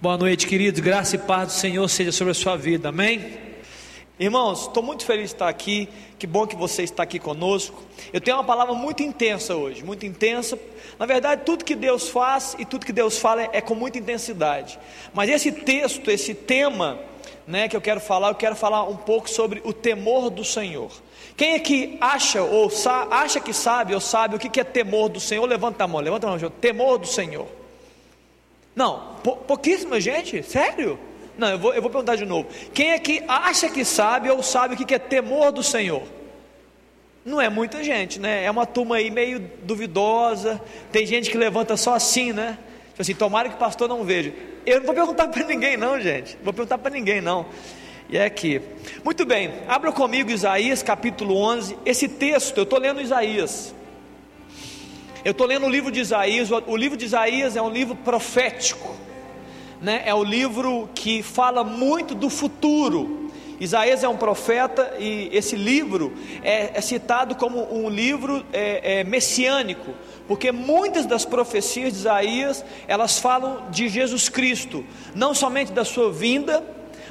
Boa noite, queridos. Graça e paz do Senhor seja sobre a sua vida. Amém? Irmãos, estou muito feliz de estar aqui. Que bom que você está aqui conosco. Eu tenho uma palavra muito intensa hoje, muito intensa. Na verdade, tudo que Deus faz e tudo que Deus fala é com muita intensidade. Mas esse texto, esse tema, né, que eu quero falar, eu quero falar um pouco sobre o temor do Senhor. Quem é que acha ou acha que sabe ou sabe o que é temor do Senhor? Levanta a mão, levanta a mão, temor do Senhor. Não, pouquíssima gente, sério? Não, eu vou, eu vou perguntar de novo. Quem é que acha que sabe ou sabe o que é temor do Senhor? Não é muita gente, né? É uma turma aí meio duvidosa. Tem gente que levanta só assim, né? Tipo assim, tomara que o pastor não veja. Eu não vou perguntar para ninguém, não, gente. Não vou perguntar para ninguém, não. E é aqui. Muito bem, abra comigo Isaías capítulo 11. Esse texto, eu estou lendo Isaías. Eu estou lendo o livro de Isaías, o livro de Isaías é um livro profético, né? é o livro que fala muito do futuro. Isaías é um profeta e esse livro é, é citado como um livro é, é, messiânico, porque muitas das profecias de Isaías elas falam de Jesus Cristo, não somente da sua vinda,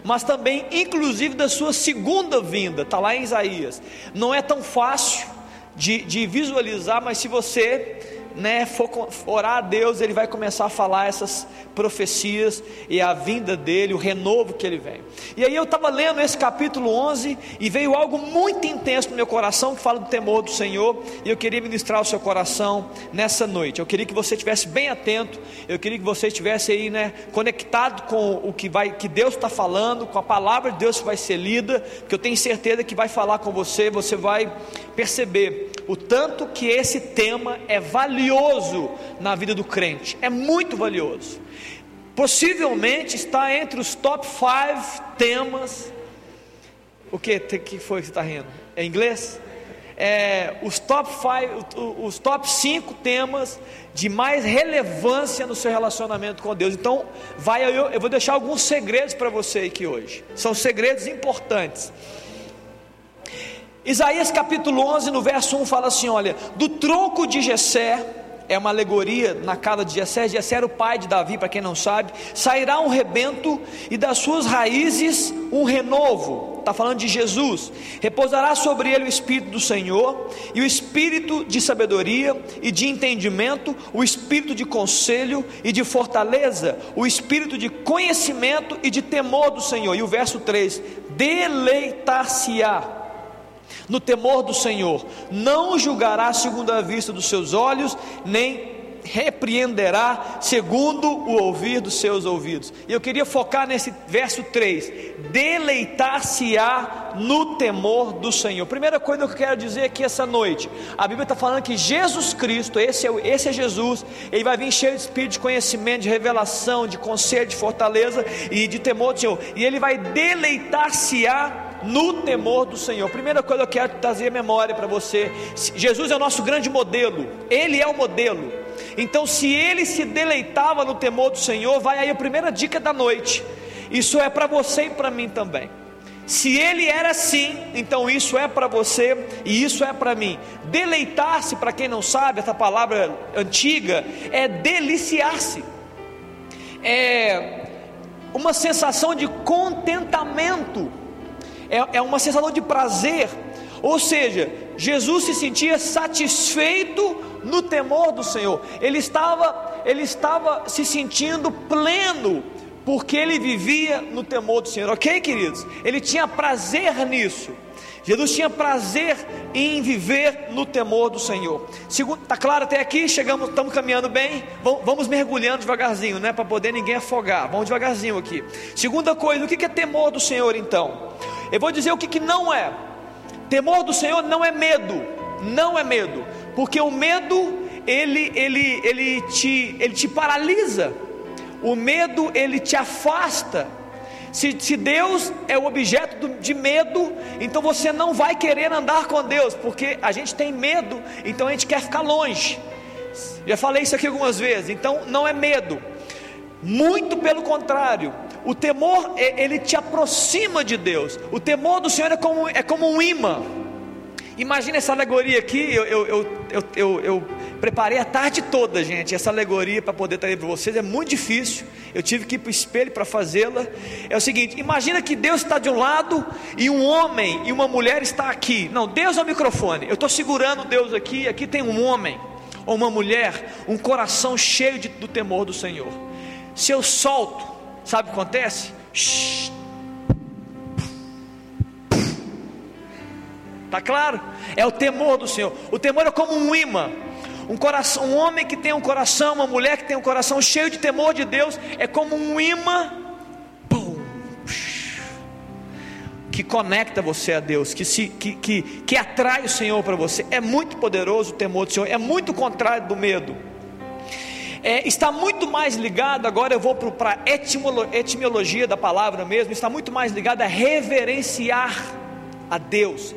mas também, inclusive, da sua segunda vinda, está lá em Isaías. Não é tão fácil de, de visualizar, mas se você né, for orar a Deus, ele vai começar a falar essas profecias e a vinda dele, o renovo que ele vem. E aí eu estava lendo esse capítulo 11 e veio algo muito intenso no meu coração que fala do temor do Senhor, e eu queria ministrar o seu coração nessa noite. Eu queria que você estivesse bem atento, eu queria que você estivesse aí, né, conectado com o que vai que Deus está falando, com a palavra de Deus que vai ser lida, que eu tenho certeza que vai falar com você, você vai perceber o tanto que esse tema é valioso na vida do crente, é muito valioso. Possivelmente está entre os top 5 temas. O que, que foi que você está rindo? É inglês? É, os top 5, os top 5 temas de mais relevância no seu relacionamento com Deus. Então, vai eu, eu vou deixar alguns segredos para você aqui hoje. São segredos importantes. Isaías capítulo 11, no verso 1 fala assim: Olha, do tronco de Jessé, é uma alegoria na casa de Jessé, Jessé era o pai de Davi, para quem não sabe, sairá um rebento e das suas raízes um renovo, está falando de Jesus, repousará sobre ele o Espírito do Senhor, e o Espírito de sabedoria e de entendimento, o Espírito de conselho e de fortaleza, o Espírito de conhecimento e de temor do Senhor, e o verso 3: deleitar-se-á no temor do Senhor, não julgará segundo a vista dos seus olhos, nem repreenderá segundo o ouvir dos seus ouvidos. E eu queria focar nesse verso 3: deleitar-se-á no temor do Senhor. Primeira coisa que eu quero dizer aqui essa noite: a Bíblia está falando que Jesus Cristo, esse é, esse é Jesus, ele vai vir cheio de espírito de conhecimento, de revelação, de conselho, de fortaleza e de temor do Senhor, e ele vai deleitar-se-á no temor do Senhor. Primeira coisa que eu quero trazer a memória para você: Jesus é o nosso grande modelo, Ele é o modelo. Então, se ele se deleitava no temor do Senhor, vai aí a primeira dica da noite. Isso é para você e para mim também. Se ele era assim, então isso é para você e isso é para mim. Deleitar-se, para quem não sabe, essa palavra antiga é deliciar-se. É uma sensação de contentamento é, é uma sensação de prazer, ou seja, Jesus se sentia satisfeito no temor do Senhor, ele estava, ele estava se sentindo pleno, porque ele vivia no temor do Senhor, ok, queridos? Ele tinha prazer nisso. Jesus tinha prazer em viver no temor do Senhor. Segundo, tá claro até aqui? Chegamos, estamos caminhando bem. Vamos, vamos mergulhando devagarzinho, né, para poder ninguém afogar. Vamos devagarzinho aqui. Segunda coisa, o que é temor do Senhor então? Eu vou dizer o que, que não é. Temor do Senhor não é medo, não é medo, porque o medo ele ele ele te ele te paralisa. O medo ele te afasta. Se, se, Deus é o objeto de medo, então você não vai querer andar com Deus, porque a gente tem medo, então a gente quer ficar longe. Já falei isso aqui algumas vezes, então não é medo, muito pelo contrário, o temor, ele te aproxima de Deus. O temor do Senhor é como, é como um imã. Imagina essa alegoria aqui, eu, eu, eu, eu, preparei a tarde toda, gente, essa alegoria para poder trazer para vocês, é muito difícil, eu tive que ir para o espelho para fazê-la. É o seguinte: imagina que Deus está de um lado e um homem e uma mulher está aqui. Não, Deus é o microfone, eu estou segurando Deus aqui, aqui tem um homem ou uma mulher, um coração cheio de, do temor do Senhor. Se eu solto, sabe o que acontece? Shhh Tá claro? É o temor do Senhor. O temor é como um imã. Um coração, um homem que tem um coração, uma mulher que tem um coração cheio de temor de Deus, é como um imã que conecta você a Deus, que, se, que, que, que atrai o Senhor para você. É muito poderoso o temor do Senhor, é muito contrário do medo. É, está muito mais ligado, agora eu vou para a etimologia da palavra mesmo, está muito mais ligado a reverenciar a Deus,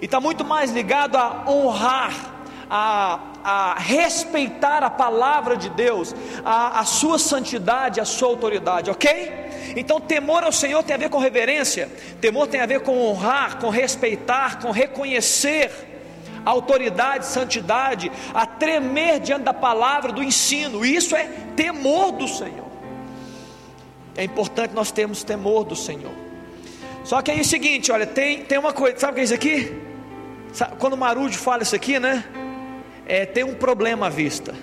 e está muito mais ligado a honrar, a, a respeitar a palavra de Deus, a, a sua santidade, a sua autoridade, ok? Então, temor ao Senhor tem a ver com reverência, temor tem a ver com honrar, com respeitar, com reconhecer a autoridade, santidade, a tremer diante da palavra, do ensino, isso é temor do Senhor. É importante nós termos temor do Senhor. Só que aí é o seguinte, olha, tem, tem uma coisa, sabe o que é isso aqui? Quando o Marujo fala isso aqui, né? É, tem um problema à vista.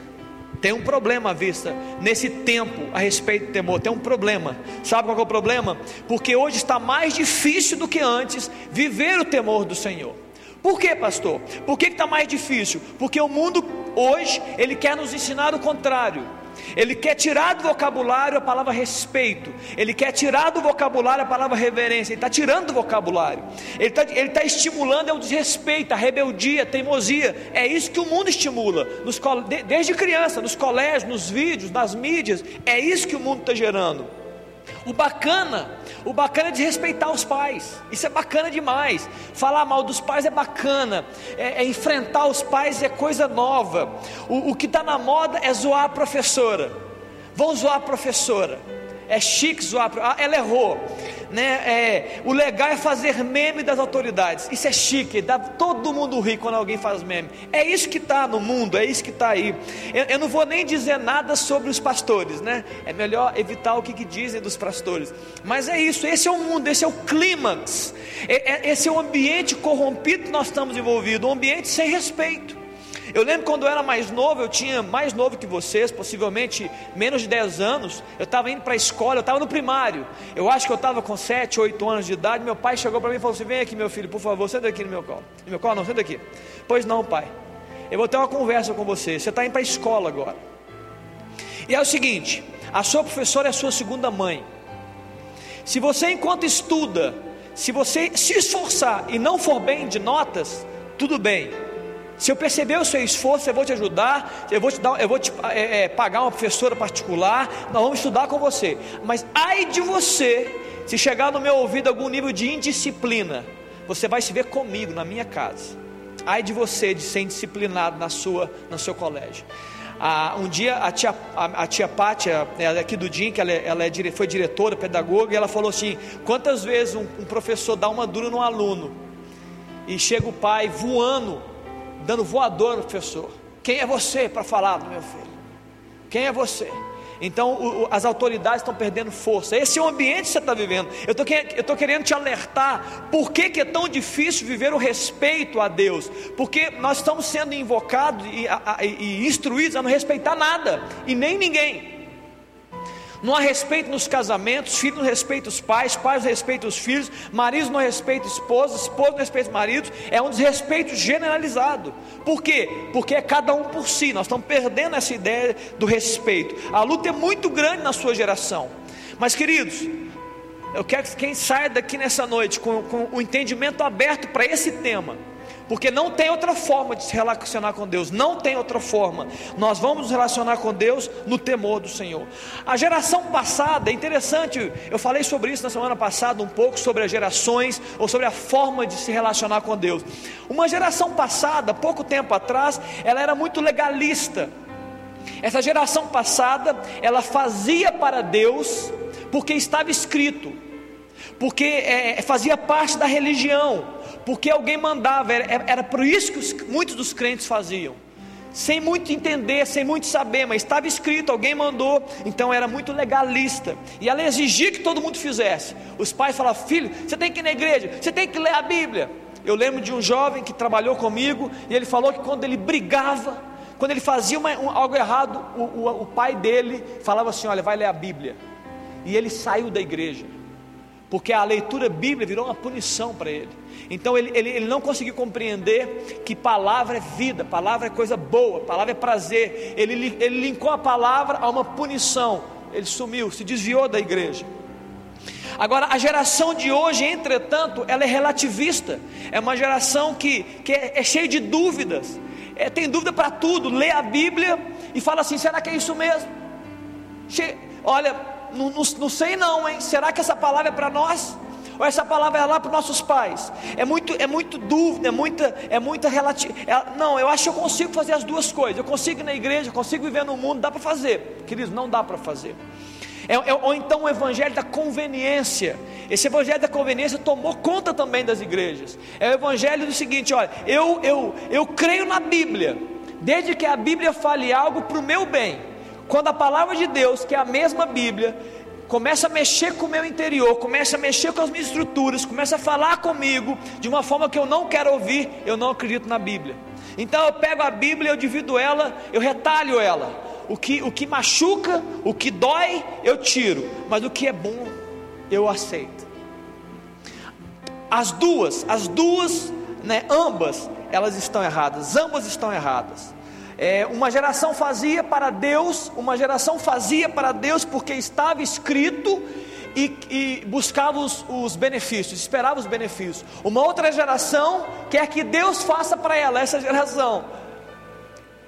Tem um problema à vista nesse tempo a respeito do temor. Tem um problema. Sabe qual é o problema? Porque hoje está mais difícil do que antes viver o temor do Senhor. Por que, pastor? Por que está mais difícil? Porque o mundo hoje ele quer nos ensinar o contrário. Ele quer tirar do vocabulário a palavra respeito. Ele quer tirar do vocabulário a palavra reverência. Ele está tirando do vocabulário. Ele está ele tá estimulando o desrespeito, a rebeldia, a teimosia. É isso que o mundo estimula. Nos, desde criança, nos colégios, nos vídeos, nas mídias. É isso que o mundo está gerando. O bacana, o bacana é desrespeitar os pais. Isso é bacana demais. Falar mal dos pais é bacana. É, é enfrentar os pais é coisa nova. O, o que está na moda é zoar a professora. Vão zoar a professora. É chique zoar. Ah, ela errou. Né? É, o legal é fazer meme das autoridades. Isso é chique, dá todo mundo rir quando alguém faz meme. É isso que está no mundo, é isso que está aí. Eu, eu, não vou nem dizer nada sobre os pastores, né? É melhor evitar o que, que dizem dos pastores. Mas é isso, esse é o mundo, esse é o clímax. É, é, esse é o ambiente corrompido que nós estamos envolvidos, um ambiente sem respeito. Eu lembro quando eu era mais novo, eu tinha mais novo que vocês, possivelmente menos de 10 anos. Eu estava indo para a escola, eu estava no primário. Eu acho que eu estava com 7, 8 anos de idade. Meu pai chegou para mim e falou assim: Vem aqui, meu filho, por favor, senta aqui no meu colo. No meu colo, não, senta aqui. Pois não, pai. Eu vou ter uma conversa com você. Você está indo para a escola agora. E é o seguinte: a sua professora é a sua segunda mãe. Se você, enquanto estuda, se você se esforçar e não for bem de notas, tudo bem. Se eu perceber o seu esforço, eu vou te ajudar, eu vou te, dar, eu vou te é, é, pagar uma professora particular, nós vamos estudar com você. Mas ai de você, se chegar no meu ouvido algum nível de indisciplina, você vai se ver comigo na minha casa. Ai de você de ser indisciplinado na sua, no seu colégio. Ah, um dia a tia, a, a tia Pátia, ela é aqui do DIN, que ela, é, ela é, foi diretora, pedagoga, e ela falou assim: quantas vezes um, um professor dá uma dura no aluno e chega o pai voando dando voador no professor. Quem é você para falar do meu filho? Quem é você? Então o, o, as autoridades estão perdendo força. Esse é o ambiente que você está vivendo. Eu estou querendo te alertar. Por que, que, é tão difícil viver o respeito a Deus? Porque nós estamos sendo invocados e, a, a, e instruídos a não respeitar nada e nem ninguém. Não há respeito nos casamentos, filhos não respeitam os pais, pais não respeitam os filhos, maridos não respeitam esposas, esposas não respeitam os maridos, é um desrespeito generalizado. Por quê? Porque é cada um por si, nós estamos perdendo essa ideia do respeito. A luta é muito grande na sua geração. Mas queridos, eu quero que quem saia daqui nessa noite com, com o entendimento aberto para esse tema porque não tem outra forma de se relacionar com Deus, não tem outra forma. Nós vamos nos relacionar com Deus no temor do Senhor. A geração passada, é interessante, eu falei sobre isso na semana passada um pouco sobre as gerações ou sobre a forma de se relacionar com Deus. Uma geração passada, pouco tempo atrás, ela era muito legalista. Essa geração passada, ela fazia para Deus porque estava escrito, porque é, fazia parte da religião porque alguém mandava, era, era por isso que os, muitos dos crentes faziam sem muito entender, sem muito saber, mas estava escrito, alguém mandou, então era muito legalista. E ela exigia que todo mundo fizesse. Os pais falavam: Filho, você tem que ir na igreja, você tem que ler a Bíblia. Eu lembro de um jovem que trabalhou comigo e ele falou que quando ele brigava, quando ele fazia uma, um, algo errado, o, o, o pai dele falava assim: Olha, vai ler a Bíblia. E ele saiu da igreja, porque a leitura bíblica virou uma punição para ele. Então ele, ele, ele, não conseguiu compreender que palavra é vida, palavra é coisa boa, palavra é prazer. Ele, ele linkou a palavra a uma punição. Ele sumiu, se desviou da igreja. Agora, a geração de hoje, entretanto, ela é relativista. É uma geração que, que é, é cheia de dúvidas. É, tem dúvida para tudo. Lê a Bíblia e fala assim: será que é isso mesmo? Che... Olha, não, não, não sei não, hein? Será que essa palavra é para nós? Ou essa palavra é lá para os nossos pais? É muito, é muito dúvida, é muita, é muita relativa. É, não, eu acho que eu consigo fazer as duas coisas. Eu consigo ir na igreja, eu consigo viver no mundo, dá para fazer. Queridos, não dá para fazer. É, é, ou então o evangelho da conveniência. Esse evangelho da conveniência tomou conta também das igrejas. É o evangelho do seguinte: olha, eu, eu, eu creio na Bíblia, desde que a Bíblia fale algo para o meu bem. Quando a palavra de Deus, que é a mesma Bíblia, começa a mexer com o meu interior, começa a mexer com as minhas estruturas, começa a falar comigo de uma forma que eu não quero ouvir, eu não acredito na Bíblia. Então eu pego a Bíblia, eu divido ela, eu retalho ela. O que, o que machuca, o que dói, eu tiro, mas o que é bom, eu aceito. As duas, as duas, né, ambas, elas estão erradas, ambas estão erradas. É, uma geração fazia para Deus, uma geração fazia para Deus porque estava escrito e, e buscava os, os, benefícios, esperava os benefícios. Uma outra geração quer que Deus faça para ela, essa geração,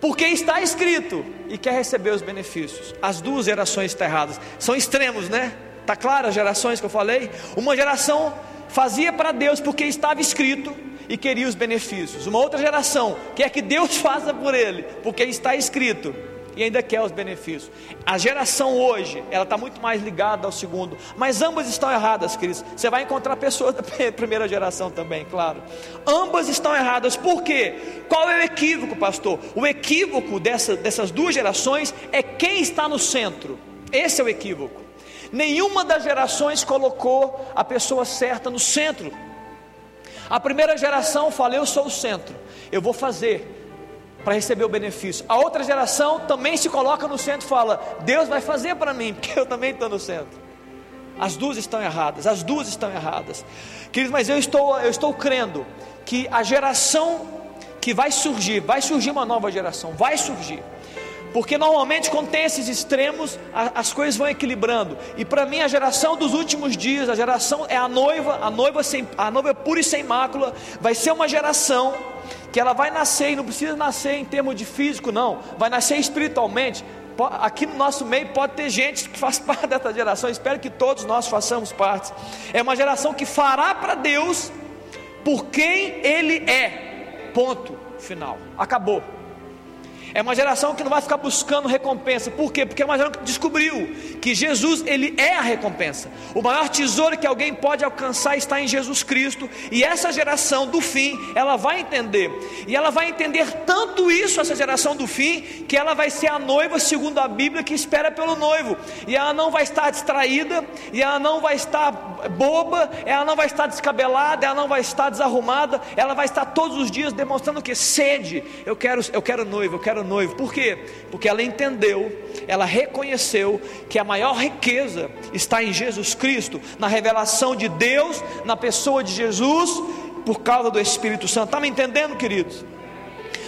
porque está escrito e quer receber os benefícios. As duas gerações estão erradas, são extremos, né? Está claro as gerações que eu falei? Uma geração fazia para Deus porque estava escrito e queria os benefícios. Uma outra geração quer que Deus faça por ele, porque está escrito e ainda quer os benefícios. A geração hoje, ela está muito mais ligada ao segundo, mas ambas estão erradas, Cris. Você vai encontrar pessoas da primeira geração também, claro. Ambas estão erradas, por quê? Qual é o equívoco, pastor? O equívoco dessa, dessas duas gerações é quem está no centro. Esse é o equívoco. Nenhuma das gerações colocou a pessoa certa no centro a primeira geração fala: Eu sou o centro, eu vou fazer para receber o benefício. A outra geração também se coloca no centro e fala: Deus vai fazer para mim, porque eu também estou no centro. As duas estão erradas, as duas estão erradas. Queridos, mas eu estou, eu estou crendo que a geração que vai surgir, vai surgir uma nova geração, vai surgir. Porque normalmente quando tem esses extremos, a, as coisas vão equilibrando. E para mim a geração dos últimos dias, a geração é a noiva, a noiva sem, a noiva pura e sem mácula, vai ser uma geração que ela vai nascer e não precisa nascer em termos de físico não, vai nascer espiritualmente. Aqui no nosso meio pode ter gente que faz parte dessa geração. Espero que todos nós façamos parte. É uma geração que fará para Deus por quem Ele é. Ponto final. Acabou. É uma geração que não vai ficar buscando recompensa. Por quê? Porque é uma geração que descobriu que Jesus, ele é a recompensa. O maior tesouro que alguém pode alcançar está em Jesus Cristo. E essa geração do fim, ela vai entender. E ela vai entender tanto isso, essa geração do fim, que ela vai ser a noiva, segundo a Bíblia, que espera pelo noivo. E ela não vai estar distraída, e ela não vai estar boba, ela não vai estar descabelada, ela não vai estar desarrumada, ela vai estar todos os dias demonstrando que sede. Eu quero, eu quero noivo, eu quero noivo. Por quê? Porque ela entendeu, ela reconheceu que a maior riqueza está em Jesus Cristo, na revelação de Deus, na pessoa de Jesus, por causa do Espírito Santo. Está me entendendo, queridos?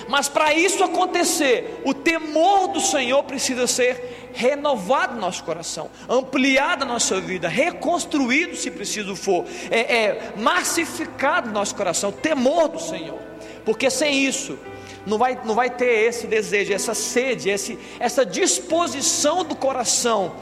Mas para isso acontecer, o temor do Senhor precisa ser renovado no nosso coração, ampliado na nossa vida, reconstruído se preciso for, é, é massificado no nosso coração, temor do Senhor, porque sem isso não vai, não vai ter esse desejo, essa sede, esse, essa disposição do coração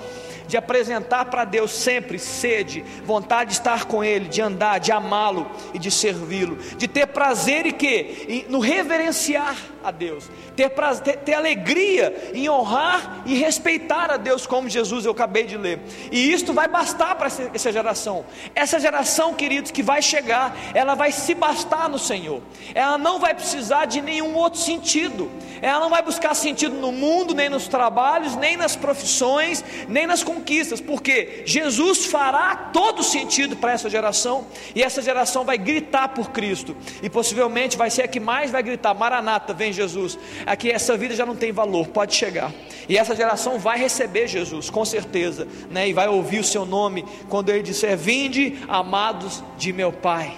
de apresentar para Deus sempre sede, vontade de estar com Ele, de andar, de amá-lo e de servi-lo, de ter prazer e que no reverenciar a Deus, ter, prazer, ter, ter, alegria em honrar e respeitar a Deus, como Jesus eu acabei de ler. E isto vai bastar para essa, geração. Essa geração, queridos, que vai chegar, ela vai se bastar no Senhor. Ela não vai precisar de nenhum outro sentido. Ela não vai buscar sentido no mundo, nem nos trabalhos, nem nas profissões, nem nas conquistas, porque Jesus fará todo sentido para essa geração, e essa geração vai gritar por Cristo, e possivelmente vai ser a que mais vai gritar: Maranata, vem Jesus. Aqui essa vida já não tem valor, pode chegar. E essa geração vai receber Jesus, com certeza, né? E vai ouvir o seu nome quando ele disser: Vinde, amados de meu Pai.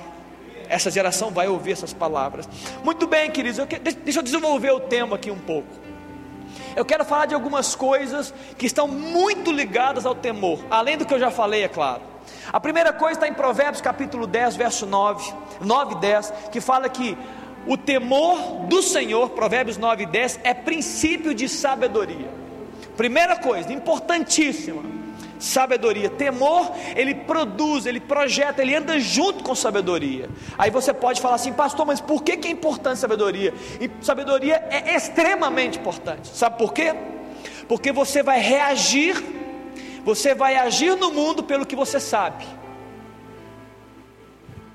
Essa geração vai ouvir essas palavras. Muito bem, queridos, eu que, deixa eu desenvolver o tema aqui um pouco. Eu quero falar de algumas coisas que estão muito ligadas ao temor, além do que eu já falei, é claro. A primeira coisa está em Provérbios capítulo 10, verso 9, 9 e 10, que fala que o temor do Senhor, Provérbios 9 e 10, é princípio de sabedoria. Primeira coisa, importantíssima, sabedoria. Temor, ele produz, ele projeta, ele anda junto com sabedoria. Aí você pode falar assim, pastor, mas por que, que é importante sabedoria? E sabedoria é extremamente importante. Sabe por quê? Porque você vai reagir, você vai agir no mundo pelo que você sabe.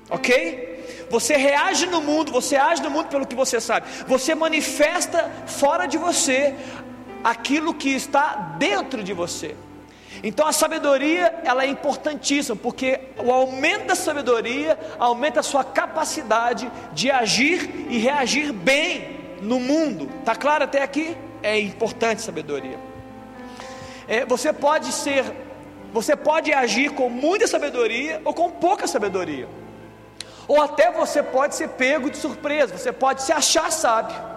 Ok? Você reage no mundo, você age no mundo pelo que você sabe. Você manifesta fora de você aquilo que está dentro de você. Então a sabedoria ela é importantíssima, porque o aumento da sabedoria aumenta a sua capacidade de agir e reagir bem no mundo. Tá claro até aqui? É importante sabedoria. É, você pode ser, você pode agir com muita sabedoria ou com pouca sabedoria. Ou até você pode ser pego de surpresa, você pode se achar sábio.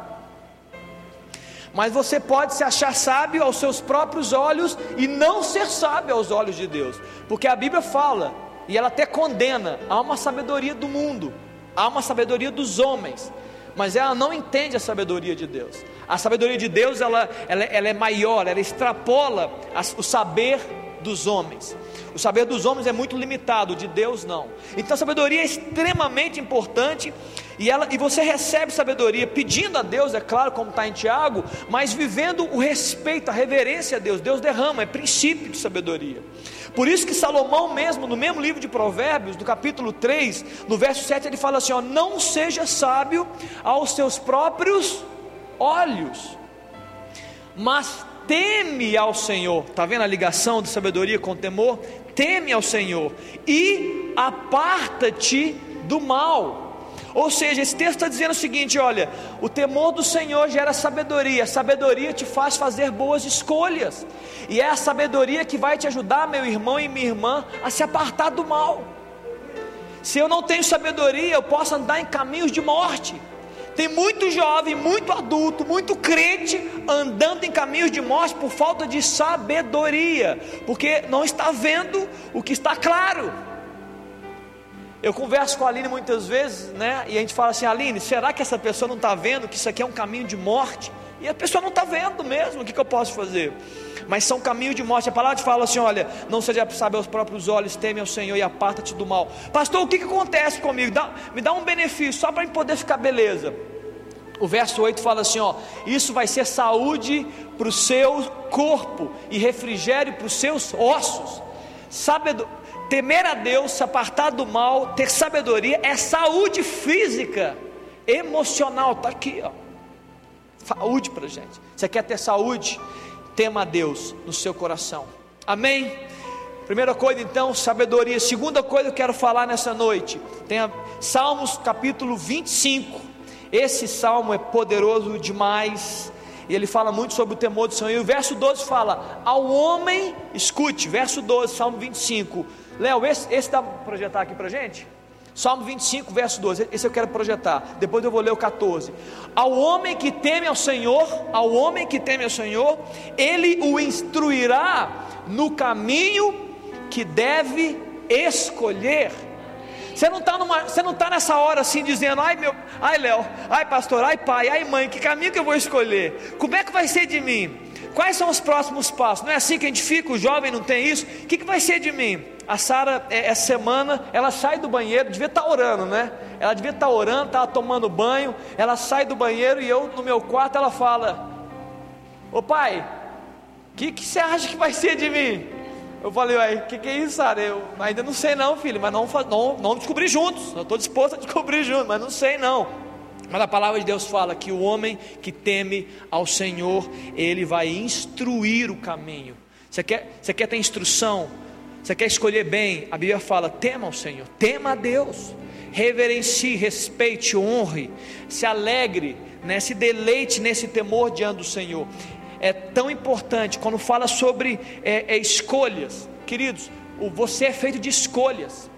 Mas você pode se achar sábio aos seus próprios olhos e não ser sábio aos olhos de Deus. Porque a Bíblia fala, e ela até condena, há uma sabedoria do mundo, há uma sabedoria dos homens, mas ela não entende a sabedoria de Deus. A sabedoria de Deus ela, ela, ela é maior, ela extrapola o saber dos homens. O saber dos homens é muito limitado, de Deus não. Então a sabedoria é extremamente importante e, ela, e você recebe sabedoria pedindo a Deus, é claro, como está em Tiago, mas vivendo o respeito, a reverência a Deus. Deus derrama, é princípio de sabedoria. Por isso que Salomão mesmo, no mesmo livro de Provérbios, no capítulo 3, no verso 7, ele fala assim: ó, não seja sábio aos seus próprios olhos, mas teme ao Senhor. Está vendo a ligação de sabedoria com temor? Teme ao Senhor e aparta-te do mal. Ou seja, esse texto está dizendo o seguinte: olha, o temor do Senhor gera sabedoria, a sabedoria te faz fazer boas escolhas, e é a sabedoria que vai te ajudar, meu irmão e minha irmã, a se apartar do mal. Se eu não tenho sabedoria, eu posso andar em caminhos de morte. Tem muito jovem, muito adulto, muito crente andando em caminhos de morte por falta de sabedoria, porque não está vendo o que está claro. Eu converso com a Aline muitas vezes, né? E a gente fala assim: Aline, será que essa pessoa não está vendo que isso aqui é um caminho de morte? E a pessoa não está vendo mesmo, o que, que eu posso fazer? Mas são caminhos de morte. A palavra fala assim: olha, não seja sabe aos próprios olhos, teme ao Senhor e aparta-te do mal. Pastor, o que, que acontece comigo? Dá, me dá um benefício, só para poder ficar beleza. O verso 8 fala assim: ó, isso vai ser saúde para o seu corpo e refrigério para os seus ossos. Sabedo, temer a Deus, se apartar do mal, ter sabedoria é saúde física, emocional. Está aqui, ó. Saúde para gente. Você quer ter saúde? Tema a Deus no seu coração. Amém? Primeira coisa, então, sabedoria. Segunda coisa que eu quero falar nessa noite. Tem a, Salmos capítulo 25. Esse salmo é poderoso demais. E ele fala muito sobre o temor do Senhor. E o verso 12 fala: Ao homem, escute, verso 12, Salmo 25. Léo, esse, esse dá para projetar aqui para gente? Salmo 25, verso 12. Esse eu quero projetar. Depois eu vou ler o 14. Ao homem que teme ao Senhor, ao homem que teme ao Senhor, ele o instruirá no caminho que deve escolher. Você não está está nessa hora assim dizendo, ai meu, ai Léo, ai pastor, ai pai, ai mãe, que caminho que eu vou escolher? Como é que vai ser de mim? quais são os próximos passos? Não é assim que a gente fica, o jovem não tem isso. O que, que vai ser de mim? A Sara, é, essa semana, ela sai do banheiro, devia estar tá orando, né? Ela devia estar tá orando, estava tomando banho. Ela sai do banheiro e eu, no meu quarto, ela fala: Ô pai, o que, que você acha que vai ser de mim? Eu falei, uai, o que, que é isso, Sara? Eu ainda não sei não, filho, mas não, não, não descobri juntos. Eu estou disposto a descobrir juntos, mas não sei não. Mas a palavra de Deus fala que o homem que teme ao Senhor, ele vai instruir o caminho. Você quer, você quer ter instrução? Você quer escolher bem? A Bíblia fala: tema ao Senhor, tema a Deus, reverencie, respeite, honre, se alegre, né, se deleite nesse temor diante do Senhor é tão importante quando fala sobre é, é, escolhas, queridos. O, você é feito de escolhas.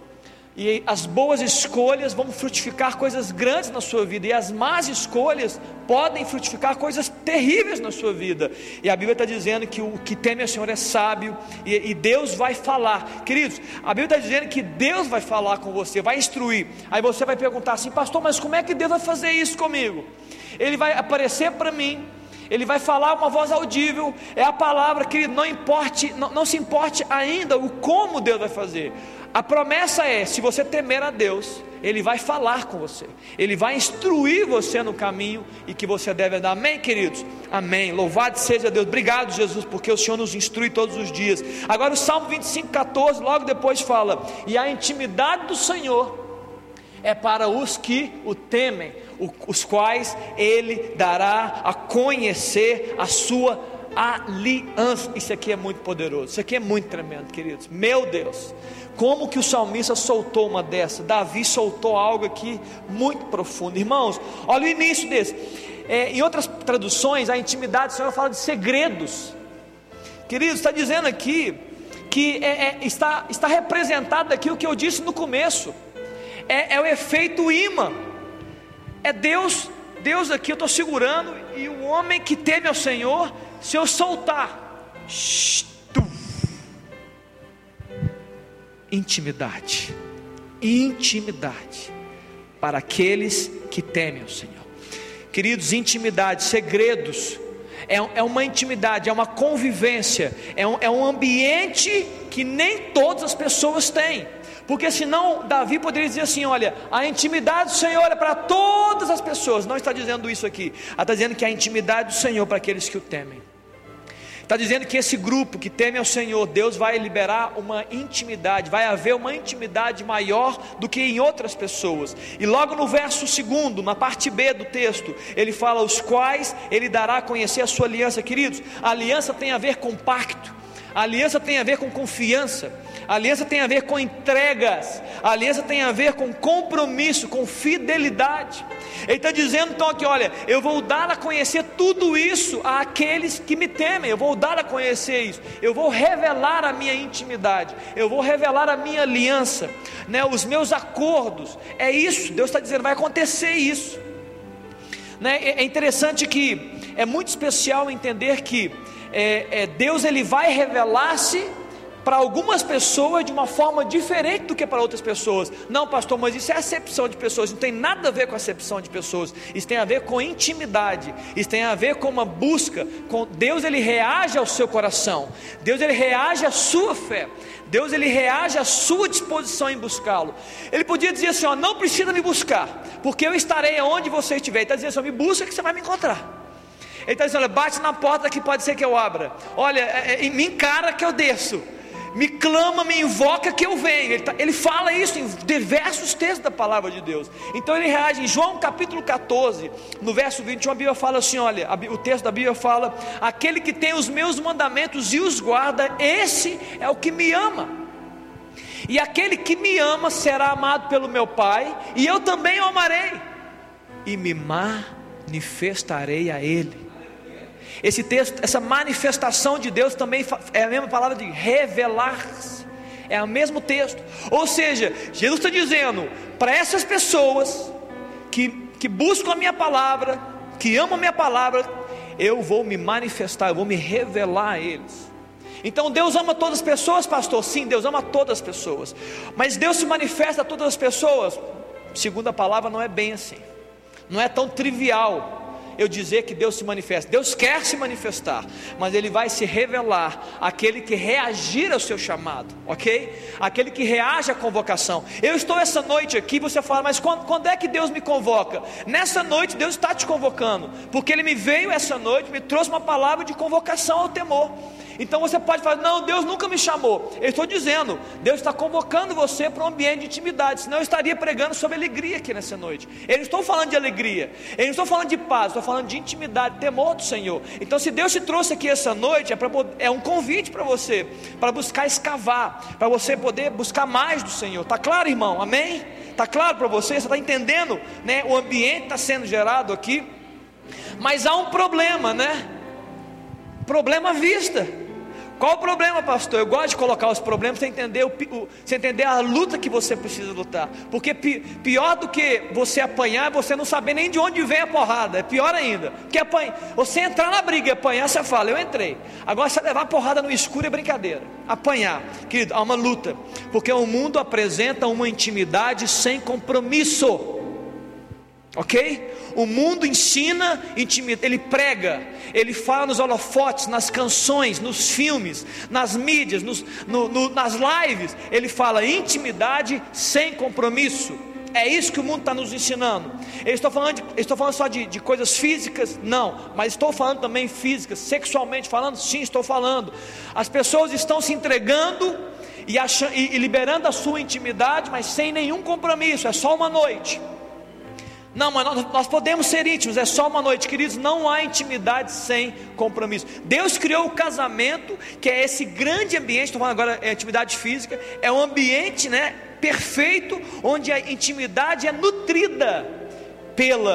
E as boas escolhas vão frutificar coisas grandes na sua vida, e as más escolhas podem frutificar coisas terríveis na sua vida. E a Bíblia está dizendo que o que teme ao Senhor é sábio, e, e Deus vai falar, queridos. A Bíblia está dizendo que Deus vai falar com você, vai instruir. Aí você vai perguntar assim, pastor, mas como é que Deus vai fazer isso comigo? Ele vai aparecer para mim ele vai falar uma voz audível, é a palavra que não importe, não, não se importe ainda o como Deus vai fazer. A promessa é: se você temer a Deus, Ele vai falar com você, Ele vai instruir você no caminho e que você deve andar. Amém, queridos? Amém. Louvado seja Deus. Obrigado, Jesus, porque o Senhor nos instrui todos os dias. Agora, o Salmo 25, 14, logo depois fala: E a intimidade do Senhor é para os que o temem, os quais ele dará a conhecer a sua aliança. Isso aqui é muito poderoso, isso aqui é muito tremendo, queridos. Meu Deus, como que o salmista soltou uma dessa? Davi soltou algo aqui muito profundo, irmãos. Olha o início desse. É, em outras traduções, a intimidade do Senhor fala de segredos. Queridos, está dizendo aqui que é, é, está, está representado aqui o que eu disse no começo é, é o efeito imã. É Deus, Deus aqui eu estou segurando, e o homem que teme ao Senhor, se eu soltar, intimidade, intimidade para aqueles que temem ao Senhor. Queridos, intimidade, segredos, é, é uma intimidade, é uma convivência, é um, é um ambiente que nem todas as pessoas têm. Porque senão Davi poderia dizer assim: olha, a intimidade do Senhor é para todas as pessoas. Não está dizendo isso aqui. Está dizendo que a intimidade do Senhor é para aqueles que o temem. Está dizendo que esse grupo que teme ao Senhor, Deus vai liberar uma intimidade, vai haver uma intimidade maior do que em outras pessoas. E logo no verso segundo, na parte B do texto, ele fala: os quais ele dará a conhecer a sua aliança, queridos. A aliança tem a ver com pacto, a aliança tem a ver com confiança. A aliança tem a ver com entregas, a aliança tem a ver com compromisso, com fidelidade. Ele está dizendo então aqui: olha, eu vou dar a conhecer tudo isso àqueles que me temem, eu vou dar a conhecer isso, eu vou revelar a minha intimidade, eu vou revelar a minha aliança, né, os meus acordos. É isso, Deus está dizendo, vai acontecer isso. Né, é, é interessante que é muito especial entender que é, é, Deus ele vai revelar-se para algumas pessoas de uma forma diferente do que para outras pessoas. Não, pastor, mas isso é acepção de pessoas, não tem nada a ver com acepção de pessoas. Isso tem a ver com intimidade. Isso tem a ver com uma busca, com Deus ele reage ao seu coração. Deus ele reage à sua fé. Deus ele reage à sua disposição em buscá-lo. Ele podia dizer assim: ó, não precisa me buscar, porque eu estarei onde você estiver. Ele está dizendo assim: me busca que você vai me encontrar. Ele está dizendo: olha, bate na porta que pode ser que eu abra. Olha, é, é, me encara que eu desço me clama, me invoca que eu venho. Ele, tá, ele, fala isso em diversos textos da palavra de Deus. Então ele reage em João capítulo 14, no verso 21, a Bíblia fala assim: olha, a, o texto da Bíblia fala: aquele que tem os meus mandamentos e os guarda, esse é o que me ama. E aquele que me ama será amado pelo meu Pai, e eu também o amarei, e me manifestarei a Ele. Esse texto, essa manifestação de Deus também é a mesma palavra de revelar-se. É o mesmo texto. Ou seja, Jesus está dizendo para essas pessoas que, que buscam a minha palavra, que amam a minha palavra, eu vou me manifestar, eu vou me revelar a eles. Então Deus ama todas as pessoas, pastor? Sim, Deus ama todas as pessoas. Mas Deus se manifesta a todas as pessoas? Segundo a palavra, não é bem assim. Não é tão trivial eu dizer que Deus se manifesta. Deus quer se manifestar, mas Ele vai se revelar aquele que reagir ao seu chamado, ok? Aquele que reage à convocação. Eu estou essa noite aqui, você fala, mas quando, quando é que Deus me convoca? Nessa noite Deus está te convocando, porque Ele me veio essa noite, me trouxe uma palavra de convocação ao temor. Então você pode falar, não, Deus nunca me chamou. Eu estou dizendo, Deus está convocando você para um ambiente de intimidade, senão eu estaria pregando sobre alegria aqui nessa noite. Eu não estou falando de alegria, eu não estou falando de paz, estou falando de intimidade, temor do Senhor. Então, se Deus te trouxe aqui essa noite, é, pra, é um convite para você, para buscar escavar, para você poder buscar mais do Senhor. Está claro, irmão? Amém? Está claro para você? Você está entendendo? Né? O ambiente está sendo gerado aqui. Mas há um problema, né? Problema à vista. Qual o problema, pastor? Eu gosto de colocar os problemas para entender, o, você entender a luta que você precisa lutar. Porque pi, pior do que você apanhar é você não saber nem de onde vem a porrada. É pior ainda. Porque apanha, você entrar na briga e apanhar, você fala, eu entrei. Agora você levar a porrada no escuro é brincadeira. Apanhar, querido, há uma luta. Porque o mundo apresenta uma intimidade sem compromisso. Ok? O mundo ensina, ele prega, ele fala nos holofotes, nas canções, nos filmes, nas mídias, nos, no, no, nas lives. Ele fala intimidade sem compromisso. É isso que o mundo está nos ensinando. Eu estou falando, de, estou falando só de, de, coisas físicas? Não, mas estou falando também físicas, sexualmente falando? Sim, estou falando. As pessoas estão se entregando e, achando, e, e liberando a sua intimidade, mas sem nenhum compromisso, é só uma noite. Não, mas nós, nós, podemos ser íntimos, é só uma noite, queridos. Não há intimidade sem compromisso. Deus criou o casamento, que é esse grande ambiente, estou falando agora é intimidade física, é um ambiente né, perfeito, onde a intimidade é nutrida pelo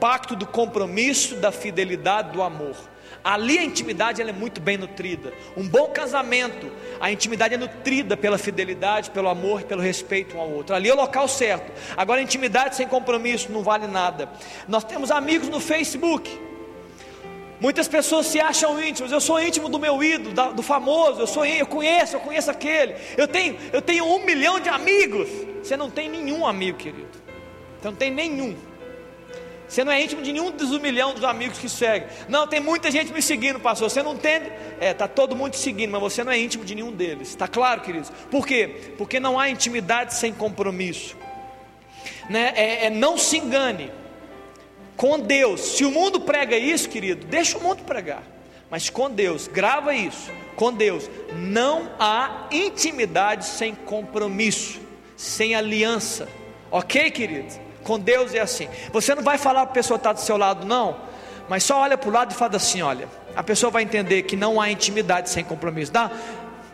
pacto do compromisso, da fidelidade, do amor. Ali a intimidade ela é muito bem nutrida. Um bom casamento, a intimidade é nutrida pela fidelidade, pelo amor, pelo respeito um ao outro. Ali é o local certo. Agora intimidade sem compromisso não vale nada. Nós temos amigos no Facebook. Muitas pessoas se acham íntimos. Eu sou íntimo do meu ídolo, do famoso. Eu sou, eu conheço, eu conheço aquele. Eu tenho, eu tenho um milhão de amigos. Você não tem nenhum amigo, querido. Você não tem nenhum. Você não é íntimo de nenhum dos um milhão dos amigos que seguem. Não, tem muita gente me seguindo, pastor. Você não entende? É, está todo mundo te seguindo, mas você não é íntimo de nenhum deles. Está claro, queridos? Por quê? Porque não há intimidade sem compromisso. Né? É, é, não se engane com Deus. Se o mundo prega isso, querido, deixa o mundo pregar. Mas com Deus, grava isso. Com Deus, não há intimidade sem compromisso, sem aliança. Ok, querido? Com Deus é assim. Você não vai falar para a pessoa está do seu lado, não, mas só olha para o lado e fala assim: olha, a pessoa vai entender que não há intimidade sem compromisso. Dá?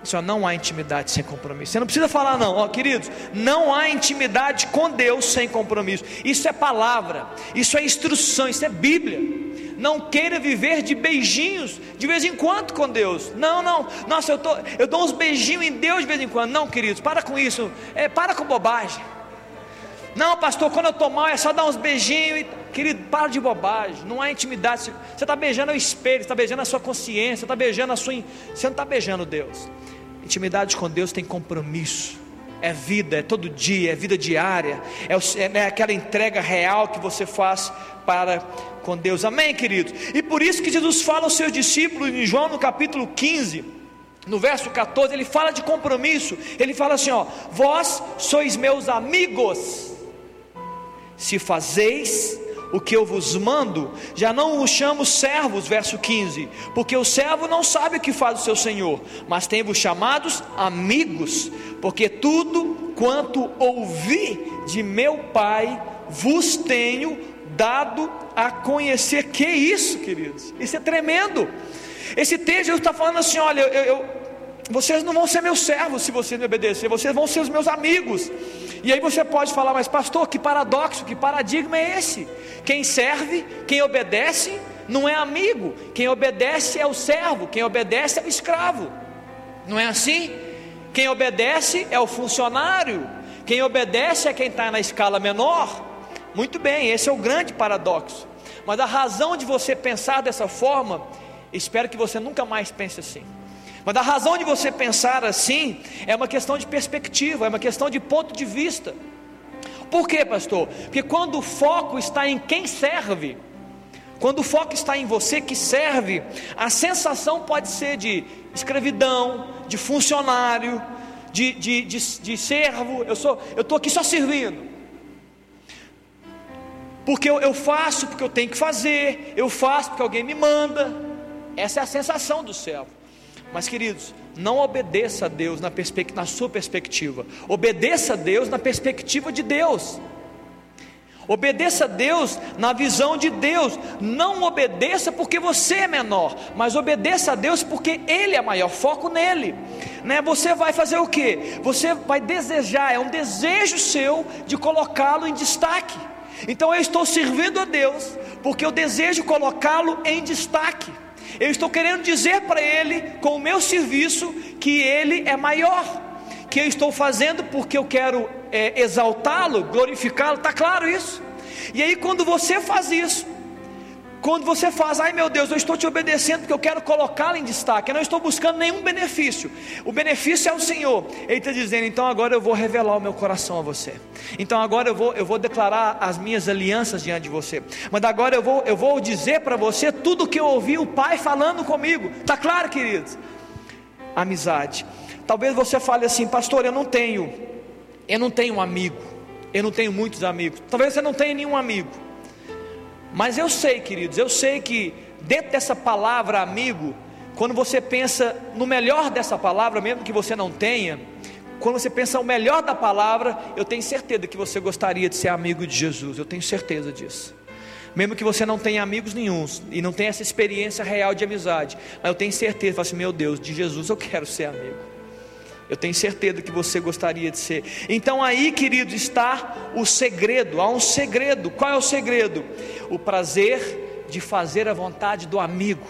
Só não há intimidade sem compromisso. Você não precisa falar, não, ó, queridos, não há intimidade com Deus sem compromisso. Isso é palavra, isso é instrução, isso é Bíblia. Não queira viver de beijinhos de vez em quando com Deus. Não, não. Nossa, eu, tô, eu dou uns beijinhos em Deus de vez em quando. Não, queridos, para com isso. É, para com bobagem. Não, pastor, quando eu estou mal é só dar uns beijinhos. E... Querido, para de bobagem. Não há intimidade. Você está beijando o espelho, está beijando a sua consciência, está beijando a sua. Você não está beijando Deus. Intimidade com Deus tem compromisso. É vida, é todo dia, é vida diária, é, o, é, é aquela entrega real que você faz para com Deus. Amém, queridos? E por isso que Jesus fala aos seus discípulos em João no capítulo 15, no verso 14, ele fala de compromisso. Ele fala assim: ó, vós sois meus amigos se fazeis o que eu vos mando, já não os chamo servos, verso 15, porque o servo não sabe o que faz o seu senhor, mas tem-vos chamados amigos, porque tudo quanto ouvi de meu Pai vos tenho dado a conhecer. Que isso, queridos? Isso é tremendo. Esse texto está falando assim: olha, eu, eu, vocês não vão ser meus servos se vocês me obedecerem, vocês vão ser os meus amigos. E aí você pode falar, mas pastor, que paradoxo, que paradigma é esse? Quem serve, quem obedece, não é amigo, quem obedece é o servo, quem obedece é o escravo, não é assim? Quem obedece é o funcionário, quem obedece é quem está na escala menor. Muito bem, esse é o grande paradoxo. Mas a razão de você pensar dessa forma, espero que você nunca mais pense assim. Mas a razão de você pensar assim é uma questão de perspectiva, é uma questão de ponto de vista. Por quê, pastor? Porque quando o foco está em quem serve, Quando o foco está em você que serve, a sensação pode ser de escravidão, de funcionário, de, de, de, de servo. Eu sou, eu estou aqui só servindo. Porque eu, eu faço porque eu tenho que fazer, eu faço porque alguém me manda. Essa é a sensação do servo. Mas, queridos, não obedeça a Deus na, na sua perspectiva, obedeça a Deus na perspectiva de Deus. Obedeça a Deus na visão de Deus. Não obedeça porque você é menor, mas obedeça a Deus porque Ele é maior. Foco nele. Né? Você vai fazer o que? Você vai desejar, é um desejo seu de colocá-lo em destaque. Então eu estou servindo a Deus porque eu desejo colocá-lo em destaque. Eu estou querendo dizer para Ele, com o meu serviço, que Ele é maior. Que eu estou fazendo porque eu quero é, exaltá-lo, glorificá-lo, está claro isso? E aí, quando você faz isso, quando você faz, ai meu Deus, eu estou te obedecendo porque eu quero colocá-lo em destaque, eu não estou buscando nenhum benefício, o benefício é o Senhor, Ele está dizendo, então agora eu vou revelar o meu coração a você, então agora eu vou, eu vou declarar as minhas alianças diante de você, mas agora eu vou, eu vou dizer para você tudo o que eu ouvi o Pai falando comigo, está claro, queridos? Amizade, talvez você fale assim, pastor, eu não tenho, eu não tenho um amigo, eu não tenho muitos amigos, talvez você não tenha nenhum amigo, mas eu sei, queridos, eu sei que dentro dessa palavra amigo, quando você pensa no melhor dessa palavra, mesmo que você não tenha, quando você pensa o melhor da palavra, eu tenho certeza que você gostaria de ser amigo de Jesus, eu tenho certeza disso. Mesmo que você não tenha amigos nenhums e não tenha essa experiência real de amizade, mas eu tenho certeza, assim, meu Deus, de Jesus eu quero ser amigo. Eu tenho certeza que você gostaria de ser. Então aí, querido, está o segredo. Há um segredo. Qual é o segredo? O prazer de fazer a vontade do amigo.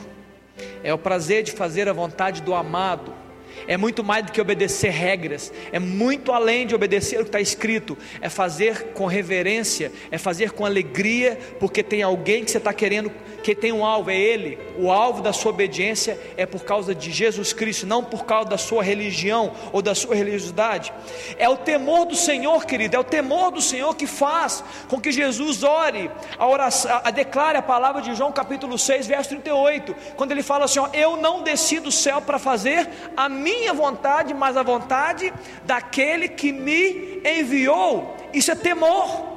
É o prazer de fazer a vontade do amado é muito mais do que obedecer regras, é muito além de obedecer o que está escrito, é fazer com reverência, é fazer com alegria, porque tem alguém que você está querendo, que tem um alvo, é Ele. O alvo da sua obediência é por causa de Jesus Cristo, não por causa da sua religião ou da sua religiosidade. É o temor do Senhor, querido, é o temor do Senhor que faz com que Jesus ore, a, oração, a, a declare a palavra de João capítulo 6, verso 38, quando ele fala assim: ó, Eu não desci do céu para fazer a minha minha vontade, mas a vontade daquele que me enviou. Isso é temor.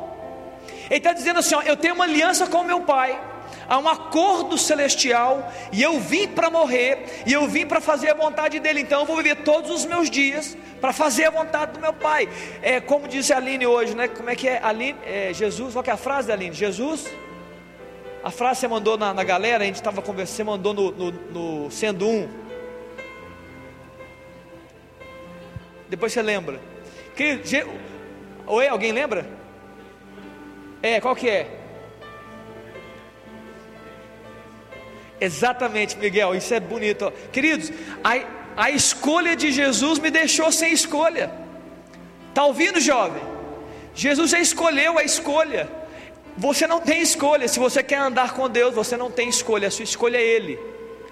Ele está dizendo assim: ó, eu tenho uma aliança com meu pai, há um acordo celestial, e eu vim para morrer, e eu vim para fazer a vontade dele, então eu vou viver todos os meus dias para fazer a vontade do meu pai. É como disse a Aline hoje, né? Como é que é? Aline, é, Jesus, qual que é a frase da Aline? Jesus. A frase você mandou na, na galera, a gente estava conversando, você mandou no, no, no sendo um. Depois você lembra. Oi, alguém lembra? É, qual que é? Exatamente, Miguel, isso é bonito. Queridos, a, a escolha de Jesus me deixou sem escolha. Está ouvindo, jovem? Jesus já escolheu a escolha. Você não tem escolha. Se você quer andar com Deus, você não tem escolha. A sua escolha é Ele.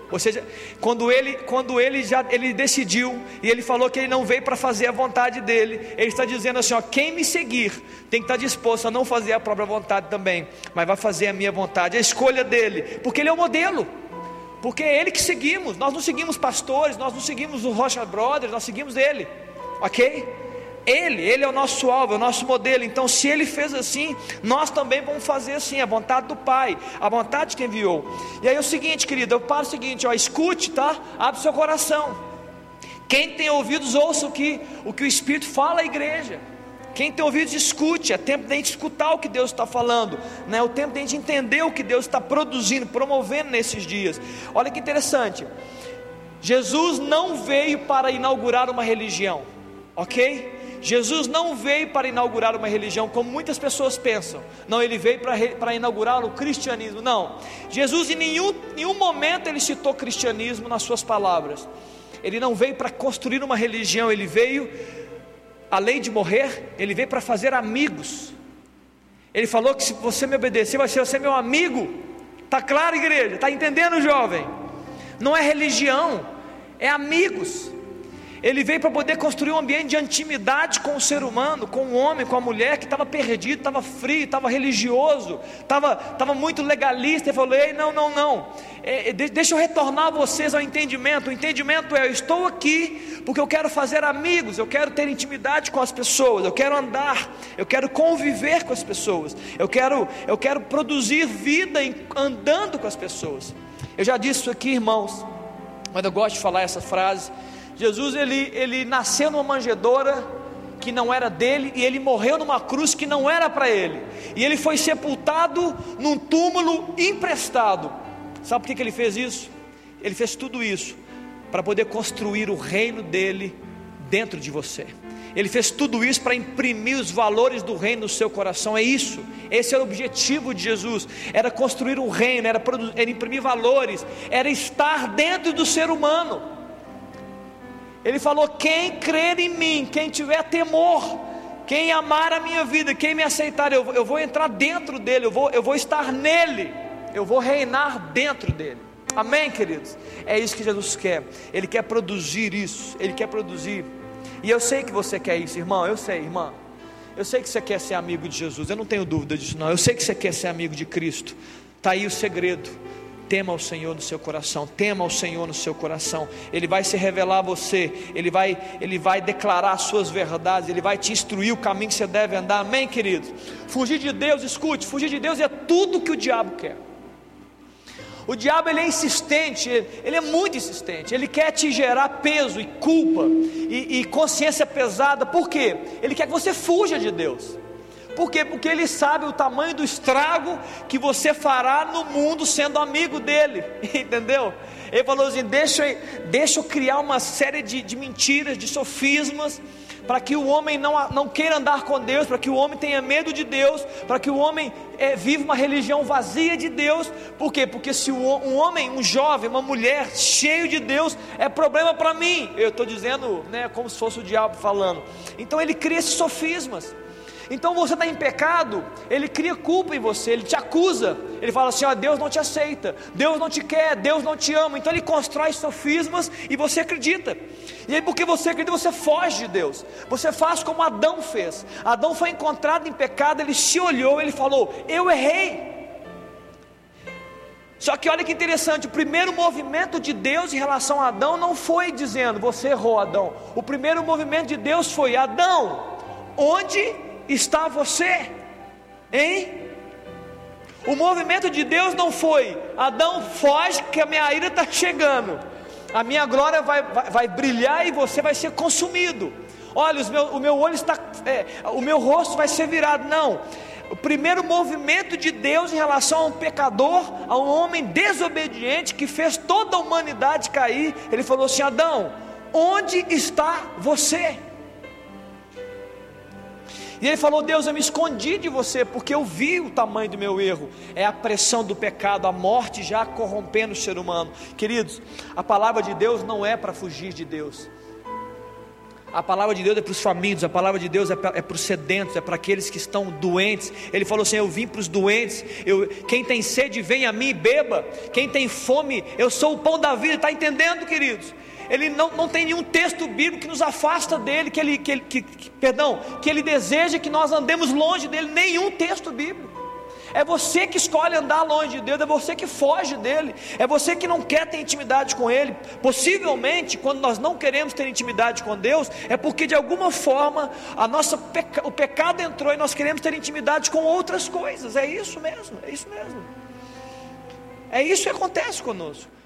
Ou seja, quando ele, quando ele já ele decidiu e ele falou que ele não veio para fazer a vontade dele, ele está dizendo assim: ó, quem me seguir tem que estar disposto a não fazer a própria vontade também, mas vai fazer a minha vontade, a escolha dele, porque ele é o modelo. Porque é ele que seguimos, nós não seguimos pastores, nós não seguimos o Rocha Brothers, nós seguimos ele, ok? Ele, Ele é o nosso alvo, é o nosso modelo. Então, se Ele fez assim, nós também vamos fazer assim, a vontade do Pai, a vontade de quem enviou. E aí é o seguinte, querido, eu paro o seguinte, ó, escute, tá? Abre seu coração. Quem tem ouvidos, ouça o que o, que o Espírito fala à igreja. Quem tem ouvidos, escute. É tempo de a gente escutar o que Deus está falando. Né? O tempo de a gente entender o que Deus está produzindo, promovendo nesses dias. Olha que interessante. Jesus não veio para inaugurar uma religião, ok? Jesus não veio para inaugurar uma religião como muitas pessoas pensam. Não, ele veio para, para inaugurar o cristianismo. Não. Jesus em nenhum, nenhum momento ele citou cristianismo nas suas palavras. Ele não veio para construir uma religião, ele veio, além de morrer, ele veio para fazer amigos. Ele falou que se você me obedecer, vai ser você meu amigo. Está claro, igreja? Está entendendo, jovem? Não é religião, é amigos. Ele veio para poder construir um ambiente de intimidade com o ser humano, com o homem, com a mulher que estava perdido, estava frio, estava religioso, estava, estava muito legalista. Ele falou: Ei, não, não, não. É, é deixa eu retornar vocês ao entendimento. O entendimento é: eu estou aqui porque eu quero fazer amigos, eu quero ter intimidade com as pessoas, eu quero andar, eu quero conviver com as pessoas, eu quero, eu quero produzir vida andando com as pessoas. Eu já disse isso aqui, irmãos, mas eu gosto de falar essa frase. Jesus ele, ele nasceu numa manjedoura que não era dele e ele morreu numa cruz que não era para ele. E ele foi sepultado num túmulo emprestado. Sabe por que, que ele fez isso? Ele fez tudo isso para poder construir o reino dele dentro de você. Ele fez tudo isso para imprimir os valores do reino no seu coração. É isso. Esse era o objetivo de Jesus. Era construir um reino, era, era imprimir valores, era estar dentro do ser humano. Ele falou: quem crer em mim, quem tiver temor, quem amar a minha vida, quem me aceitar, eu, eu vou entrar dentro dele, eu vou, eu vou estar nele, eu vou reinar dentro dele. Amém, queridos? É isso que Jesus quer. Ele quer produzir isso, ele quer produzir. E eu sei que você quer isso, irmão. Eu sei, irmã. Eu sei que você quer ser amigo de Jesus. Eu não tenho dúvida disso, não. Eu sei que você quer ser amigo de Cristo. Está aí o segredo. Tema o Senhor no seu coração, tema o Senhor no seu coração. Ele vai se revelar a você, ele vai, ele vai declarar as suas verdades, ele vai te instruir o caminho que você deve andar. Amém, queridos? Fugir de Deus, escute, fugir de Deus é tudo que o diabo quer. O diabo ele é insistente, ele é muito insistente. Ele quer te gerar peso e culpa e, e consciência pesada. Por quê? Ele quer que você fuja de Deus. Por quê? Porque ele sabe o tamanho do estrago que você fará no mundo sendo amigo dele, entendeu? Ele falou assim: deixa, deixa eu criar uma série de, de mentiras, de sofismas, para que o homem não, não queira andar com Deus, para que o homem tenha medo de Deus, para que o homem é, viva uma religião vazia de Deus. Por quê? Porque se um homem, um jovem, uma mulher cheio de Deus é problema para mim. Eu estou dizendo, né, como se fosse o diabo falando. Então ele cria esses sofismas. Então você está em pecado, ele cria culpa em você, ele te acusa, ele fala assim: ó, Deus não te aceita, Deus não te quer, Deus não te ama. Então ele constrói sofismas e você acredita. E aí, porque você acredita, você foge de Deus. Você faz como Adão fez. Adão foi encontrado em pecado, ele se olhou, ele falou: Eu errei. Só que olha que interessante, o primeiro movimento de Deus em relação a Adão não foi dizendo, você errou, Adão. O primeiro movimento de Deus foi: Adão, onde está você? Hein? O movimento de Deus não foi Adão foge que a minha ira está chegando, a minha glória vai, vai, vai, brilhar e você vai ser consumido. Olha, meu, o meu olho está, é, o meu rosto vai ser virado. Não, o primeiro movimento de Deus em relação a um pecador, a um homem desobediente que fez toda a humanidade cair, ele falou assim: Adão, onde está você? E ele falou: Deus, eu me escondi de você porque eu vi o tamanho do meu erro. É a pressão do pecado, a morte já corrompendo o ser humano. Queridos, a palavra de Deus não é para fugir de Deus. A palavra de Deus é para os famintos, a palavra de Deus é para, é os sedentos, é para aqueles que estão doentes. Ele falou assim: Eu vim para os doentes. Eu, quem tem sede, vem a mim e beba. Quem tem fome, eu sou o pão da vida. Está entendendo, queridos? Ele não, não tem nenhum texto bíblico que nos afasta dele, que ele, que, ele, que, que, perdão, que ele deseja que nós andemos longe dele, nenhum texto bíblico. É você que escolhe andar longe de Deus, é você que foge dele, é você que não quer ter intimidade com ele. Possivelmente, quando nós não queremos ter intimidade com Deus, é porque de alguma forma a nossa peca, o pecado entrou e nós queremos ter intimidade com outras coisas. É isso mesmo, é isso mesmo. É isso que acontece conosco.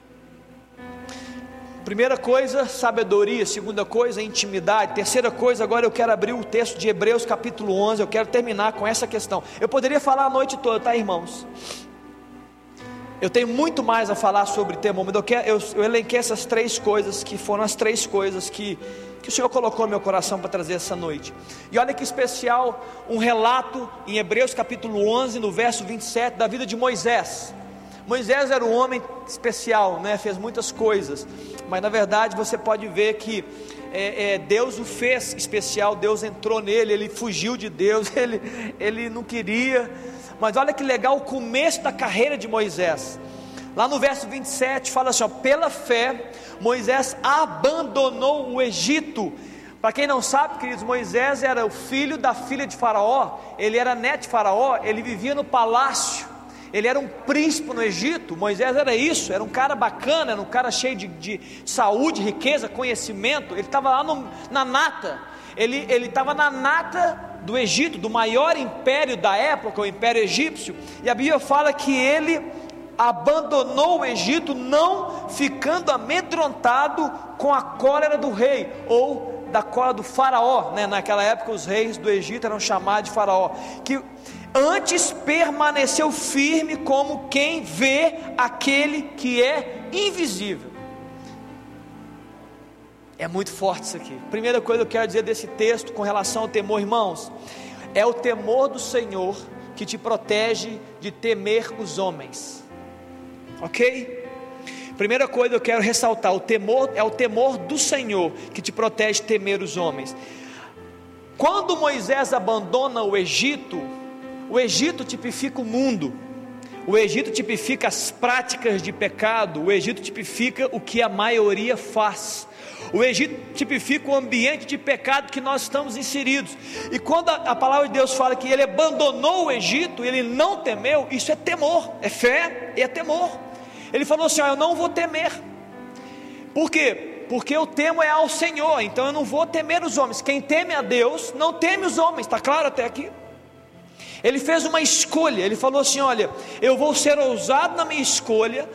Primeira coisa, sabedoria. Segunda coisa, intimidade. Terceira coisa, agora eu quero abrir o texto de Hebreus capítulo 11. Eu quero terminar com essa questão. Eu poderia falar a noite toda, tá, irmãos? Eu tenho muito mais a falar sobre temor, mas eu, eu, eu elenquei essas três coisas que foram as três coisas que, que o Senhor colocou no meu coração para trazer essa noite. E olha que especial, um relato em Hebreus capítulo 11, no verso 27, da vida de Moisés. Moisés era um homem especial, né? fez muitas coisas, mas na verdade você pode ver que é, é, Deus o fez especial, Deus entrou nele, ele fugiu de Deus, ele, ele não queria, mas olha que legal o começo da carreira de Moisés. Lá no verso 27 fala assim: ó, pela fé, Moisés abandonou o Egito. Para quem não sabe, queridos, Moisés era o filho da filha de Faraó, ele era neto de Faraó, ele vivia no palácio, ele era um príncipe no Egito. Moisés era isso, era um cara bacana, era um cara cheio de, de saúde, riqueza, conhecimento. Ele estava lá no, na nata, ele estava na nata do Egito, do maior império da época, o Império Egípcio, e a Bíblia fala que ele abandonou o Egito, não ficando amedrontado com a cólera do rei, ou da cólera do faraó, né? naquela época os reis do Egito eram chamados de faraó, que antes permaneceu firme como quem vê aquele que é invisível. É muito forte isso aqui. Primeira coisa que eu quero dizer desse texto com relação ao temor, irmãos, é o temor do Senhor que te protege de temer os homens. Ok? Primeira coisa que eu quero ressaltar: o temor é o temor do Senhor que te protege de temer os homens. Quando Moisés abandona o Egito, o Egito tipifica o mundo. O Egito tipifica as práticas de pecado, o Egito tipifica o que a maioria faz. O Egito tipifica o ambiente de pecado que nós estamos inseridos. E quando a, a, palavra de Deus fala que ele abandonou o Egito, ele não temeu, isso é temor, é fé e é temor. Ele falou assim: ó, Eu não vou temer. Por quê? Porque eu temo é ao Senhor, então eu não vou temer os homens. Quem teme a Deus não teme os homens, está claro até aqui? Ele fez uma escolha, ele falou assim: Olha, eu vou ser ousado na minha escolha,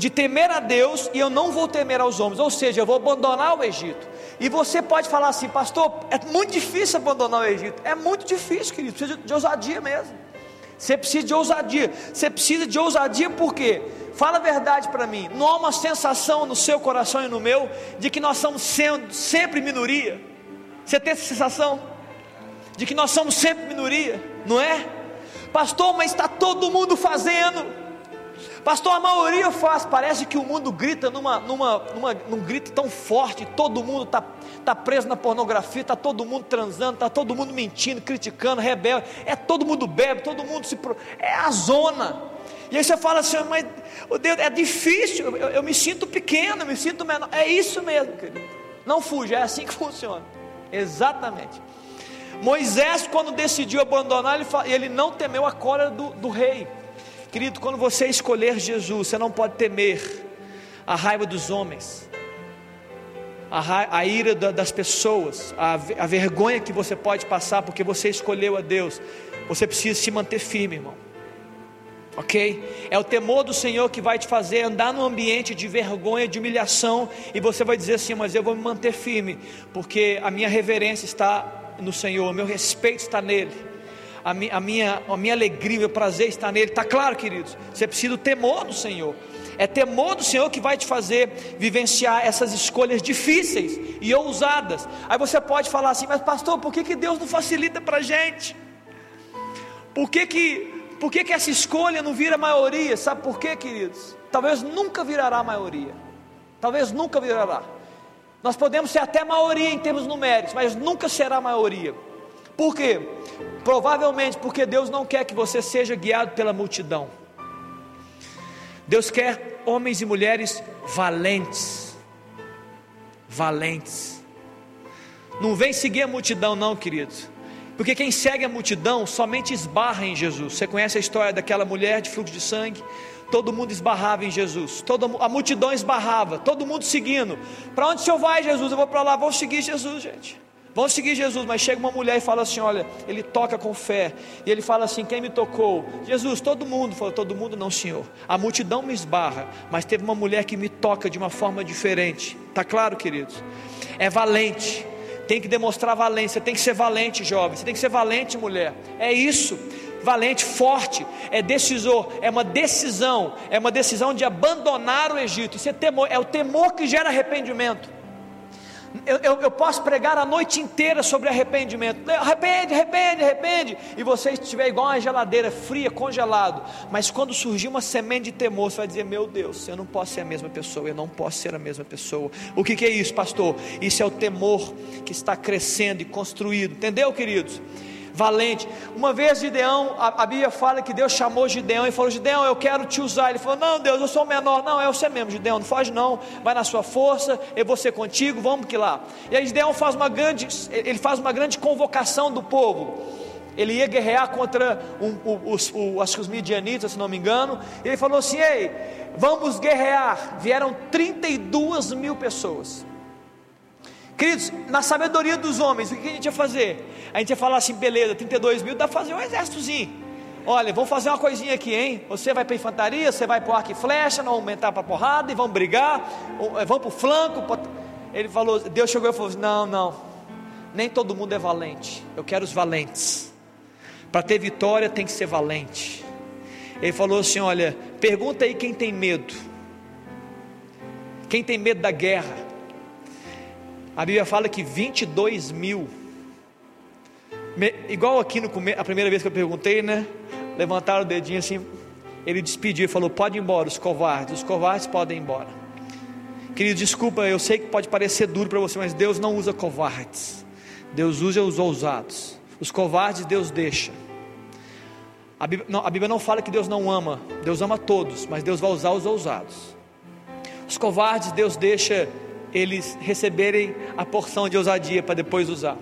de temer a Deus e eu não vou temer aos homens, ou seja, eu vou abandonar o Egito. E você pode falar assim, pastor, é muito difícil abandonar o Egito. É muito difícil, querido, precisa de ousadia mesmo. Você precisa de ousadia. Você precisa de ousadia porque, fala a verdade para mim, não há uma sensação no seu coração e no meu de que nós somos sendo, sempre minoria. Você tem essa sensação de que nós somos sempre minoria, não é? Pastor, mas está todo mundo fazendo. Pastor, a maioria faz, parece que o mundo grita numa, numa, numa, num grito tão forte, todo mundo está tá preso na pornografia, está todo mundo transando, está todo mundo mentindo, criticando, rebelde, é todo mundo bebe, todo mundo se. É a zona. E aí você fala assim, mas oh Deus, é difícil, eu, eu me sinto pequeno, eu me sinto menor. É isso mesmo, querido. Não fuja, é assim que funciona. Exatamente. Moisés, quando decidiu abandonar, ele, não temeu a cólera do, do rei. Querido, quando você escolher Jesus, você não pode temer a raiva dos homens, a, a ira da, das pessoas, a, a vergonha que você pode passar porque você escolheu a Deus. Você precisa se manter firme, irmão. Ok? É o temor do Senhor que vai te fazer andar num ambiente de vergonha, de humilhação, e você vai dizer assim: Mas eu vou me manter firme, porque a minha reverência está no Senhor, meu respeito está nele a, mi, a, minha, a minha alegria, meu prazer está nele. Está claro, queridos? Você precisa do temor do Senhor. É temor do Senhor que vai te fazer vivenciar essas escolhas difíceis e ousadas. Aí você pode falar assim, mas pastor, por que, que Deus não facilita para a gente? Por que, que, por que, que essa escolha não vira maioria? Sabe por quê, queridos? Talvez nunca virará maioria. Talvez nunca virará. Nós podemos ser até maioria em termos numéricos, mas nunca será maioria. Por quê? Provavelmente porque Deus não quer que você seja guiado pela multidão. Deus quer homens e mulheres valentes. Valentes. Não vem seguir a multidão, não, queridos. Porque quem segue a multidão somente esbarra em Jesus. Você conhece a história daquela mulher de fluxo de sangue? Todo mundo esbarrava em Jesus. Toda a multidão esbarrava. Todo mundo seguindo. Para onde o senhor vai, Jesus? Eu vou para lá. Vou seguir Jesus, gente. Vão seguir Jesus, mas chega uma mulher e fala assim: Olha, ele toca com fé, e ele fala assim: Quem me tocou? Jesus, todo mundo. Falou: Todo mundo não, Senhor. A multidão me esbarra, mas teve uma mulher que me toca de uma forma diferente. Está claro, queridos? É valente, tem que demonstrar valência, tem que ser valente, jovem, você tem que ser valente, mulher. É isso, valente, forte, é decisor, é uma decisão, é uma decisão de abandonar o Egito. Isso é temor, é o temor que gera arrependimento. Eu, eu, eu, posso pregar a noite inteira sobre arrependimento. Arrepende, arrepende, arrepende. E você estiver igual uma geladeira fria, congelado. Mas quando surgir uma semente de temor, você vai dizer: Meu Deus, eu não posso ser a mesma pessoa. Eu não posso ser a mesma pessoa. O que, que é isso, pastor? Isso é o temor que está crescendo e construído. Entendeu, queridos? Valente. Uma vez Gideão, a, a, Bíblia fala que Deus chamou Gideão e falou: Gideão, eu quero te usar. Ele falou: Não, Deus, eu sou menor. Não, é você mesmo, Gideão, não foge não. Vai na sua força, eu vou ser contigo, vamos que lá. E aí Gideão faz uma grande, ele faz uma grande convocação do povo. Ele ia guerrear contra um, os, o, acho que os midianitas, se não me engano. Ele falou assim: Ei, vamos guerrear. Vieram 32 mil pessoas. Queridos, na sabedoria dos homens, o que a gente ia fazer? A gente ia falar assim: beleza, 32 mil, dá para fazer um exércitozinho. Olha, vamos fazer uma coisinha aqui, hein? Você vai para infantaria, você vai para arco e flecha, não aumentar para porrada e vamos brigar, vamos para o flanco. Ele falou, Deus chegou e falou: não, não, nem todo mundo é valente. Eu quero os valentes. Para ter vitória tem que ser valente. Ele falou assim: olha, pergunta aí quem tem medo. Quem tem medo da guerra? A Bíblia fala que 22 mil, igual aqui no a primeira vez que eu perguntei, né? Levantaram o dedinho assim, ele despediu e falou: Pode ir embora, os covardes, os covardes podem ir embora. Querido, desculpa, eu sei que pode parecer duro para você, mas Deus não usa covardes, Deus usa os ousados. Os covardes Deus deixa. A Bíblia, não, a Bíblia não fala que Deus não ama, Deus ama todos, mas Deus vai usar os ousados. Os covardes Deus deixa eles receberem a porção de ousadia para depois usar.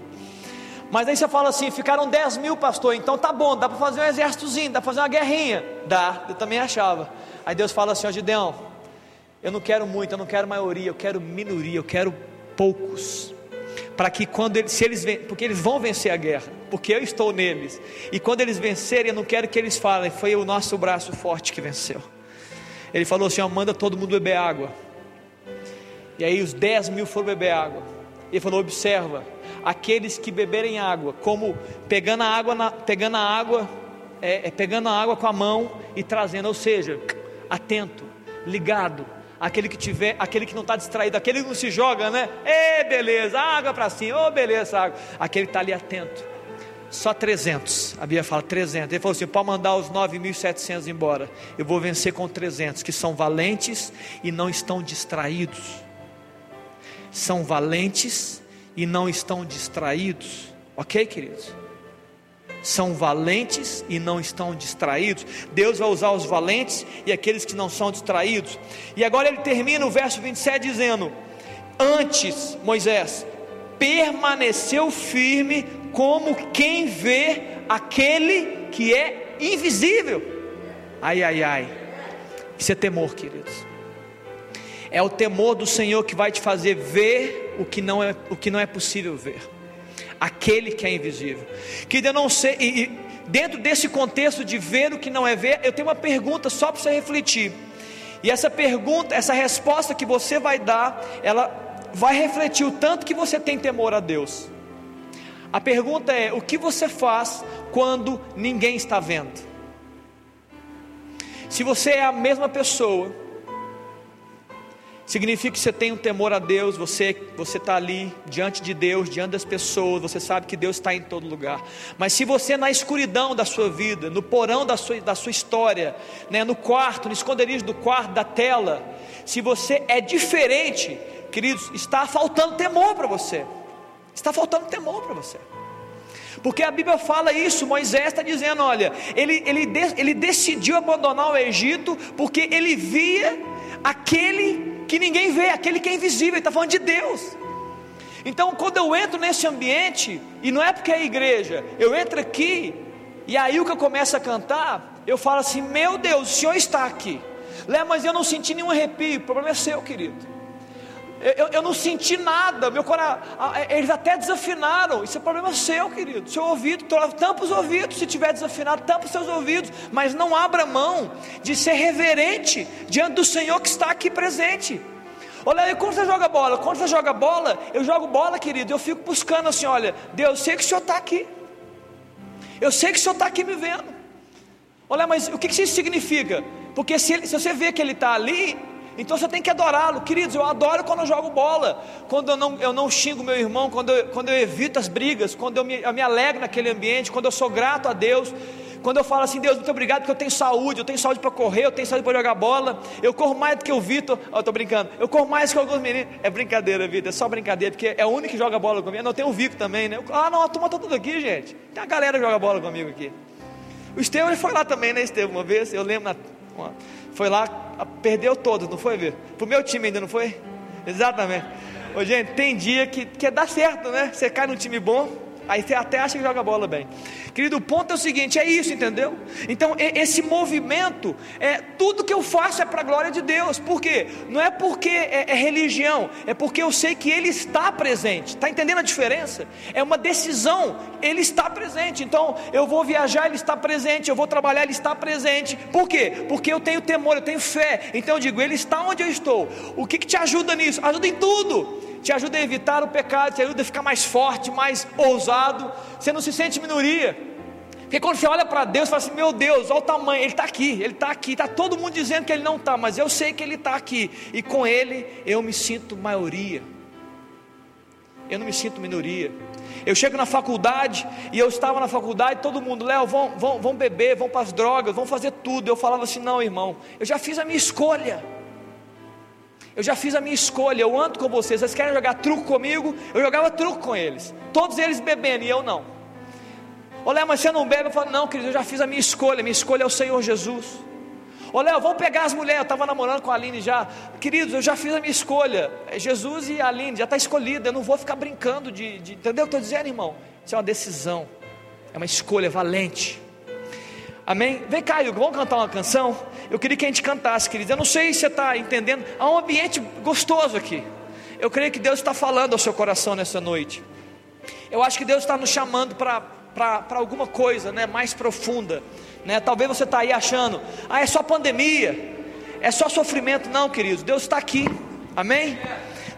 Mas aí você fala assim: ficaram 10 mil, pastor, então tá bom, dá para fazer um exércitozinho, dá para fazer uma guerrinha. Dá, eu também achava. Aí Deus fala assim: ó Gideão, eu não quero muito, eu não quero maioria, eu quero minoria, eu quero poucos. Para que quando eles, se eles porque eles vão vencer a guerra, porque eu estou neles. E quando eles vencerem, eu não quero que eles falem, foi o nosso braço forte que venceu. Ele falou assim: ó, manda todo mundo beber água. E aí os dez mil foram beber água. Ele falou: observa, aqueles que beberem água, como pegando a água, na, pegando a água, é, é, pegando a água com a mão e trazendo, ou seja, atento, ligado, aquele que tiver, aquele que não está distraído, aquele que não se joga, né? É beleza, água para cima, oh beleza, água. Aquele que está ali atento. Só 300, a Bíblia fala 300. Ele falou assim: pode mandar os 9.700 embora. Eu vou vencer com 300 que são valentes e não estão distraídos são valentes e não estão distraídos, ok, queridos? São valentes e não estão distraídos. Deus vai usar os valentes e aqueles que não são distraídos. E agora ele termina o verso 27 dizendo: Antes, Moisés permaneceu firme como quem vê aquele que é invisível. Ai, ai, ai. Isso é temor, queridos. É o temor do Senhor que vai te fazer ver o que não é, o que não é possível ver. Aquele que é invisível. Que eu não sei, e, e dentro desse contexto de ver o que não é ver, eu tenho uma pergunta só para você refletir. E essa pergunta, essa resposta que você vai dar, ela vai refletir o tanto que você tem temor a Deus. A pergunta é: o que você faz quando ninguém está vendo? Se você é a mesma pessoa significa que você tem um temor a Deus, você você está ali diante de Deus, diante das pessoas, você sabe que Deus está em todo lugar. Mas se você na escuridão da sua vida, no porão da sua, da sua história, né, no quarto, no esconderijo do quarto, da tela, se você é diferente, queridos, está faltando temor para você. Está faltando temor para você. Porque a Bíblia fala isso, Moisés está dizendo: olha, ele, ele, ele decidiu abandonar o Egito porque ele via aquele que ninguém vê, aquele que é invisível, ele está falando de Deus. Então, quando eu entro nesse ambiente, e não é porque é igreja, eu entro aqui, e aí o que eu começo a cantar, eu falo assim: Meu Deus, o Senhor está aqui. Lé, mas eu não senti nenhum arrepio, o problema é seu, querido. Eu, eu, não senti nada, meu coração, eles até desafinaram. Isso é problema seu, querido. Seu ouvido, tampa os ouvidos. Se tiver desafinado, tampa os seus ouvidos. Mas não abra mão de ser reverente diante do Senhor que está aqui presente. Olha aí, quando você joga bola, quando você joga bola, eu jogo bola, querido. Eu fico buscando assim: olha, Deus, eu sei que o Senhor está aqui. Eu sei que o Senhor está aqui me vendo. Olha, mas o que, isso significa? Porque se, ele, se você vê que Ele está ali, então você tem que adorá-lo, queridos. Eu adoro quando eu jogo bola, quando eu não, eu não xingo meu irmão, quando eu, quando eu evito as brigas, quando eu me, eu me alegro naquele ambiente, quando eu sou grato a Deus. Quando eu falo assim, Deus, muito obrigado porque eu tenho saúde, eu tenho saúde para correr, eu tenho saúde para jogar bola, eu corro mais do que o Vitor, eu estou brincando, eu corro mais que alguns meninos. É brincadeira, Vitor, é só brincadeira, porque é o único que joga bola comigo. Não, tem o Vitor também, né? Ah, não, a turma está tudo aqui, gente. Tem a galera que joga bola comigo aqui. O Estevam foi lá também, né, Estevam? Uma vez, eu lembro, na, foi lá, perdeu todos, não foi, Vitor? Pro meu time ainda, não foi? Exatamente. Ô, gente, tem dia que, que dá certo, né? Você cai num time bom, aí você até acha que joga bola bem. Querido, o ponto é o seguinte: é isso, entendeu? Então, esse movimento, é tudo que eu faço é para a glória de Deus. Por quê? Não é porque é, é religião, é porque eu sei que Ele está presente. Está entendendo a diferença? É uma decisão, Ele está presente. Então, eu vou viajar, Ele está presente. Eu vou trabalhar, Ele está presente. Por quê? Porque eu tenho temor, eu tenho fé. Então, eu digo: Ele está onde eu estou. O que, que te ajuda nisso? Ajuda em tudo te ajuda a evitar o pecado, te ajuda a ficar mais forte, mais ousado. Você não se sente minoria. Porque quando você olha para Deus, fala assim: Meu Deus, olha o tamanho, Ele está aqui, Ele está aqui. Está todo mundo dizendo que Ele não está, mas eu sei que Ele está aqui. E com Ele eu me sinto maioria. Eu não me sinto minoria. Eu chego na faculdade e eu estava na faculdade, todo mundo, Léo, vão, vão, vão beber, vão para as drogas, vão fazer tudo. Eu falava assim: Não, irmão, eu já fiz a minha escolha. Eu já fiz a minha escolha, eu ando com vocês. Vocês querem jogar truco comigo? Eu jogava truco com eles. Todos eles bebendo e eu não. Olha, mas você não bebe? Eu falo, não, querido, eu já fiz a minha escolha. Minha escolha é o Senhor Jesus. Olha, vamos pegar as mulheres. Eu estava namorando com a Aline já. Queridos, eu já fiz a minha escolha. É Jesus e a Aline, já está escolhida. Eu não vou ficar brincando de. de entendeu o que eu estou dizendo, irmão? Isso é uma decisão. É uma escolha valente. Amém? Vem cá, Hugo, vamos cantar uma canção? Eu queria que a gente cantasse, queridos. Eu não sei se você está entendendo. Há um ambiente gostoso aqui. Eu creio que Deus está falando ao seu coração nessa noite. Eu acho que Deus está nos chamando para alguma coisa né, mais profunda. Né? Talvez você está aí achando, ah, é só pandemia, é só sofrimento. Não, queridos, Deus está aqui. Amém?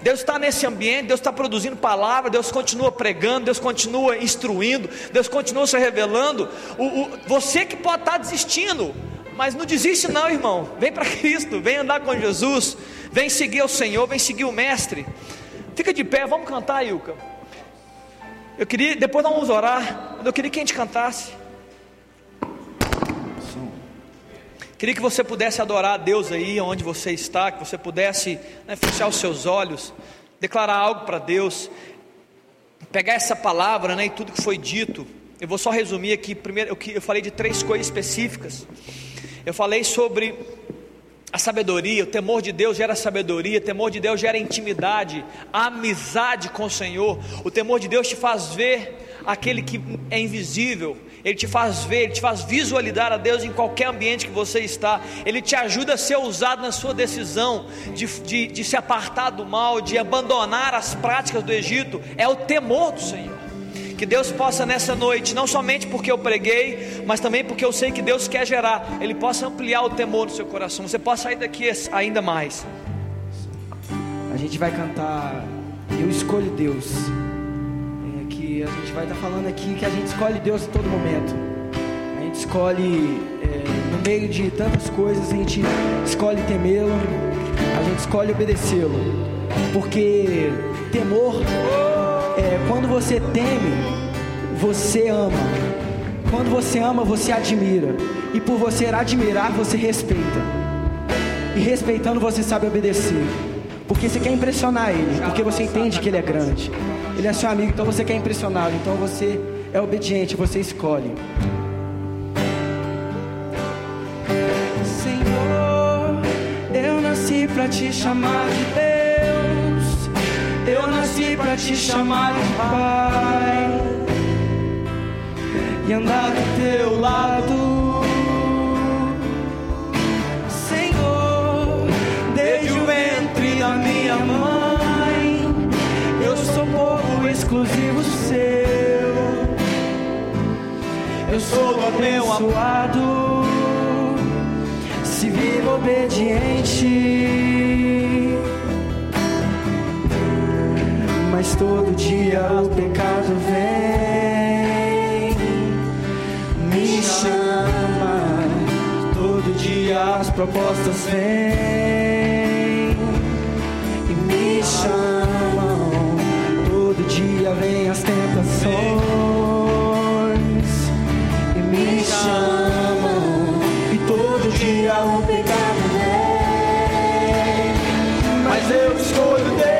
Deus está nesse ambiente, Deus está produzindo palavra, Deus continua pregando, Deus continua instruindo, Deus continua se revelando. O, o, você que pode estar tá desistindo, mas não desiste não, irmão. Vem para Cristo, vem andar com Jesus, vem seguir o Senhor, vem seguir o Mestre. Fica de pé, vamos cantar, Ilka. Eu queria, depois nós vamos orar. Eu queria que a gente cantasse. Queria que você pudesse adorar a Deus aí onde você está, que você pudesse né, fechar os seus olhos, declarar algo para Deus, pegar essa palavra né, e tudo que foi dito. Eu vou só resumir aqui. Primeiro, eu falei de três coisas específicas. Eu falei sobre a sabedoria, o temor de Deus gera sabedoria, o temor de Deus gera intimidade, a amizade com o Senhor. O temor de Deus te faz ver aquele que é invisível, ele te faz ver, Ele te faz visualizar a Deus em qualquer ambiente que você está, Ele te ajuda a ser usado na sua decisão de, de, de se apartar do mal, de abandonar as práticas do Egito, é o temor do Senhor. Que Deus possa nessa noite, não somente porque eu preguei, mas também porque eu sei que Deus quer gerar, Ele possa ampliar o temor no seu coração, você possa sair daqui ainda mais. A gente vai cantar Eu Escolho Deus a gente vai estar tá falando aqui que a gente escolhe Deus em todo momento. A gente escolhe, é, no meio de tantas coisas, a gente escolhe temê-lo, a gente escolhe obedecê-lo. Porque temor é quando você teme, você ama. Quando você ama, você admira. E por você admirar, você respeita. E respeitando, você sabe obedecer. Porque você quer impressionar ele, porque você entende que ele é grande. Ele é seu amigo, então você quer impressioná-lo. Então você é obediente, você escolhe. Senhor, eu nasci para te chamar de Deus. Eu nasci para te chamar de Pai. E andar do teu lado. minha mãe. Eu sou povo exclusivo seu. Eu sou abençoado. Se vivo obediente. mas todo dia o pecado vem. Me chama, todo dia as propostas vêm e me chamam. Todo dia vem as tentações e me chamam. E todo dia o pecado vem, mas eu escolho Deus.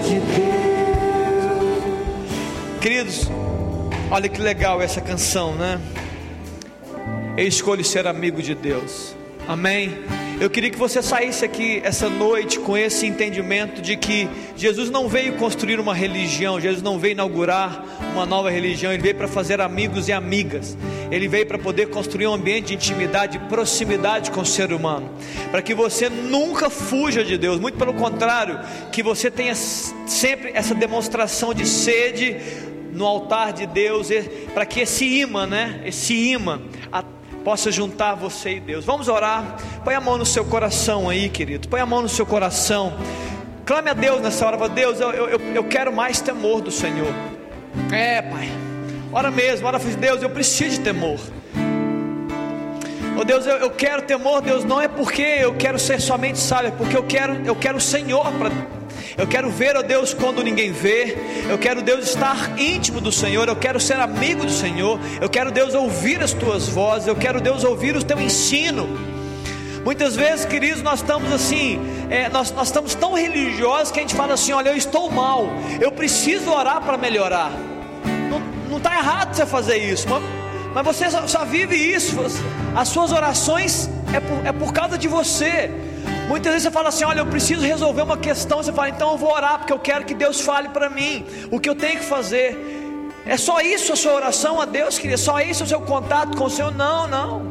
de Deus. Queridos, olha que legal essa canção, né? Eu escolho ser amigo de Deus. Amém. Eu queria que você saísse aqui essa noite com esse entendimento de que Jesus não veio construir uma religião, Jesus não veio inaugurar uma nova religião, ele veio para fazer amigos e amigas. Ele veio para poder construir um ambiente de intimidade, de proximidade com o ser humano, para que você nunca fuja de Deus, muito pelo contrário, que você tenha sempre essa demonstração de sede no altar de Deus, para que esse imã, né, esse imã, possa juntar você e Deus. Vamos orar. Põe a mão no seu coração aí, querido. Põe a mão no seu coração. Clame a Deus nessa hora. Deus, eu, eu, eu quero mais temor do Senhor. É, Pai. Ora mesmo, ora, Deus, eu preciso de temor. Oh Deus, eu, eu quero temor, Deus, não é porque eu quero ser somente sábio, é porque eu quero, eu quero o Senhor para eu quero ver, ó Deus, quando ninguém vê. Eu quero, Deus, estar íntimo do Senhor. Eu quero ser amigo do Senhor. Eu quero, Deus, ouvir as tuas vozes. Eu quero, Deus, ouvir o teu ensino. Muitas vezes, queridos, nós estamos assim, é, nós, nós estamos tão religiosos que a gente fala assim: olha, eu estou mal, eu preciso orar para melhorar. Não está errado você fazer isso, mas, mas você só, só, vive isso. As suas orações é por, é por causa de você. Muitas vezes você fala assim: Olha, eu preciso resolver uma questão. Você fala, então eu vou orar, porque eu quero que Deus fale para mim o que eu tenho que fazer. É só isso a sua oração a Deus, queria? Só isso o seu contato com o Senhor? Não, não.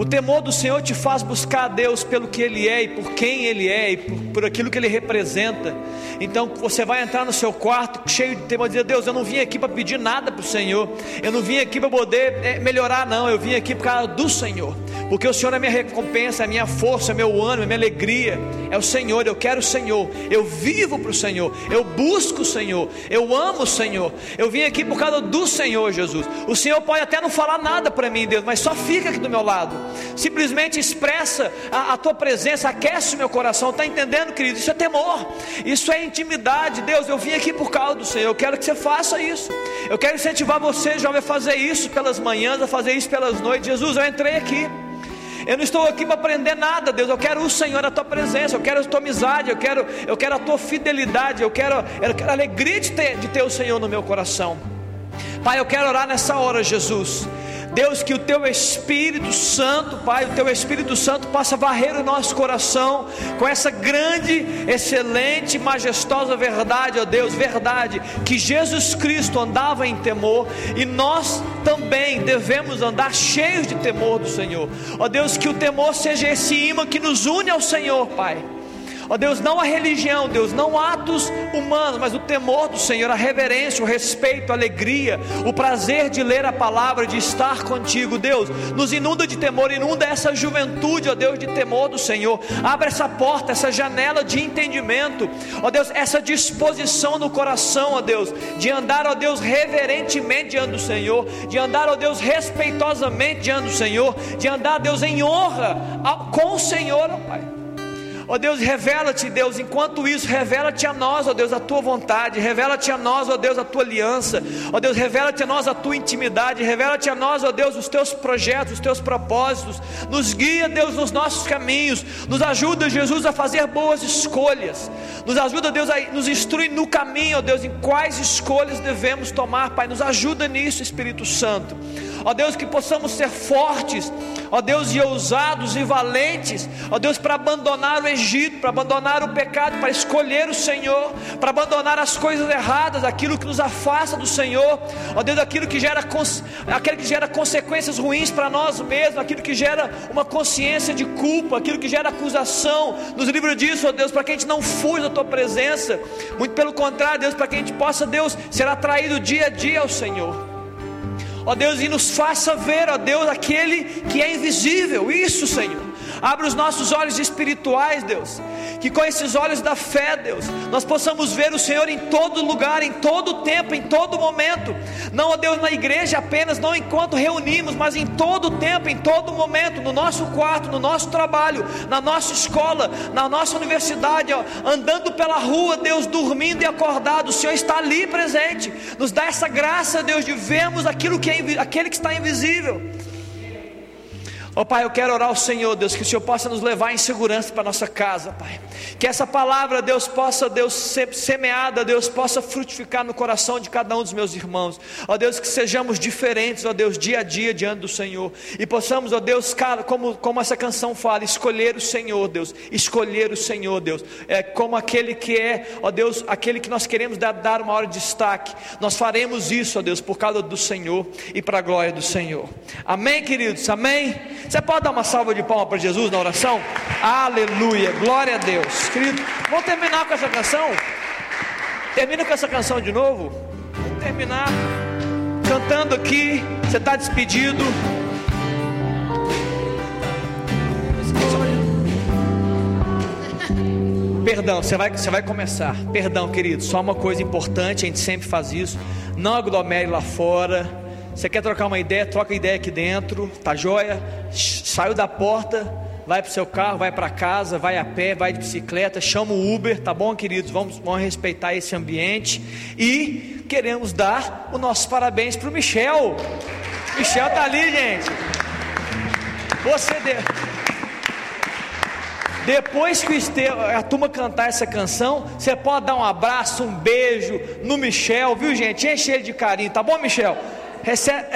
O temor do Senhor te faz buscar a Deus pelo que Ele é e por quem Ele é e por, por aquilo que Ele representa. Então você vai entrar no seu quarto cheio de temor, dizer: Deus, eu não vim aqui para pedir nada para o Senhor, eu não vim aqui para poder é, melhorar, não, eu vim aqui por causa do Senhor, porque o Senhor é minha recompensa, é minha força, é meu ânimo, é minha alegria, é o Senhor, eu quero o Senhor, eu vivo para o Senhor, eu busco o Senhor, eu amo o Senhor, eu vim aqui por causa do Senhor Jesus. O Senhor pode até não falar nada para mim, Deus, mas só fica aqui do meu lado simplesmente expressa a, a tua presença, aquece o meu coração. Está entendendo, querido? Isso é temor, isso é intimidade. Deus, eu vim aqui por causa do Senhor. Eu quero que você faça isso. Eu quero incentivar você, jovem, a fazer isso pelas manhãs, a fazer isso pelas noites. Jesus, eu entrei aqui. Eu não estou aqui para aprender nada, Deus. Eu quero o Senhor, a tua presença, eu quero a tua amizade, eu quero, eu quero a tua fidelidade, eu quero, eu quero a alegria de ter, de ter o Senhor no meu coração. Pai, eu quero orar nessa hora, Jesus. Deus, que o teu Espírito Santo, Pai, o teu Espírito Santo possa varrer o nosso coração com essa grande, excelente, majestosa verdade, ó Deus, verdade, que Jesus Cristo andava em temor e nós também devemos andar cheios de temor do Senhor. Ó Deus, que o temor seja esse imã que nos une ao Senhor, Pai. Ó Deus, não a religião, Deus, não atos humanos, mas o temor do Senhor, a reverência, o respeito, a alegria, o prazer de ler a palavra, de estar contigo, Deus, nos inunda de temor, inunda essa juventude, ó Deus, de temor do Senhor. Abre essa porta, essa janela de entendimento, ó Deus, essa disposição no coração, ó Deus, de andar, ó Deus, reverentemente diante do Senhor, de andar, ó Deus, respeitosamente diante do Senhor, de andar, Deus, em honra com o Senhor, ó Pai. Ó oh Deus, revela-te, Deus, enquanto isso, revela-te a nós, ó oh Deus, a tua vontade, revela-te a nós, ó oh Deus, a tua aliança, ó Deus, revela-te a nós a tua intimidade, revela-te a nós, ó Deus, os teus projetos, os teus propósitos, nos guia, Deus, nos nossos caminhos, nos ajuda, Jesus, a fazer boas escolhas, nos ajuda, Deus, a nos instruir no caminho, ó Deus, em quais escolhas devemos tomar, Pai, nos ajuda nisso, Espírito Santo ó Deus, que possamos ser fortes, ó Deus, e ousados e valentes, ó Deus, para abandonar o Egito, para abandonar o pecado, para escolher o Senhor, para abandonar as coisas erradas, aquilo que nos afasta do Senhor, ó Deus, aquilo que gera, aquilo que gera consequências ruins para nós mesmos, aquilo que gera uma consciência de culpa, aquilo que gera acusação, nos livra disso, ó Deus, para que a gente não fuja da tua presença, muito pelo contrário, Deus, para que a gente possa, Deus, ser atraído dia a dia ao Senhor. Ó Deus, e nos faça ver, ó Deus, aquele que é invisível. Isso, Senhor. Abre os nossos olhos espirituais, Deus. Que com esses olhos da fé, Deus, nós possamos ver o Senhor em todo lugar, em todo tempo, em todo momento. Não, ó Deus, na igreja apenas, não enquanto reunimos, mas em todo tempo, em todo momento, no nosso quarto, no nosso trabalho, na nossa escola, na nossa universidade, ó, andando pela rua, Deus, dormindo e acordado. O Senhor está ali presente. Nos dá essa graça, Deus, de vermos aquilo que é, aquele que está invisível. Ó oh, Pai, eu quero orar ao Senhor, Deus, que o Senhor possa nos levar em segurança para nossa casa, Pai. Que essa palavra, Deus, possa, Deus, ser semeada, Deus, possa frutificar no coração de cada um dos meus irmãos. Ó oh, Deus, que sejamos diferentes, ó oh, Deus, dia a dia diante do Senhor. E possamos, ó Deus, como, como essa canção fala, escolher o Senhor, Deus. Escolher o Senhor, Deus. É como aquele que é, ó Deus, aquele que nós queremos dar, dar uma hora de destaque. Nós faremos isso, ó Deus, por causa do Senhor e para a glória do Senhor. Amém, queridos? Amém? Você pode dar uma salva de palmas para Jesus na oração? Aleluia, glória a Deus. Querido, vamos terminar com essa canção? Termina com essa canção de novo? Vamos terminar cantando aqui. Você está despedido. Perdão, você vai, você vai começar. Perdão, querido, só uma coisa importante, a gente sempre faz isso. Não aglomere lá fora você quer trocar uma ideia? Troca ideia aqui dentro, tá joia? Saiu da porta, vai para o seu carro, vai para casa, vai a pé, vai de bicicleta, chama o Uber, tá bom, queridos? Vamos, vamos respeitar esse ambiente e queremos dar os nossos parabéns para o Michel. Michel tá ali, gente. Você deu. Depois que a turma cantar essa canção, você pode dar um abraço, um beijo no Michel, viu gente? Enche ele de carinho, tá bom, Michel? Recebe...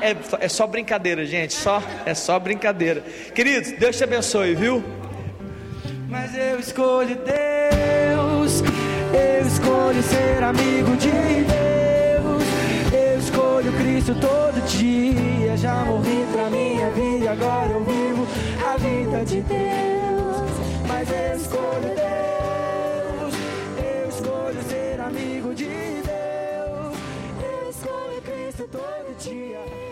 É, é, é só brincadeira, gente. Só, é só brincadeira. Queridos, Deus te abençoe, viu? Mas eu escolho Deus. Eu escolho ser amigo de Deus. Eu escolho Cristo todo dia. Já morri pra minha vida e agora eu vivo a vida de Deus. Mas eu escolho Deus. Eu escolho ser amigo de Deus todo dia.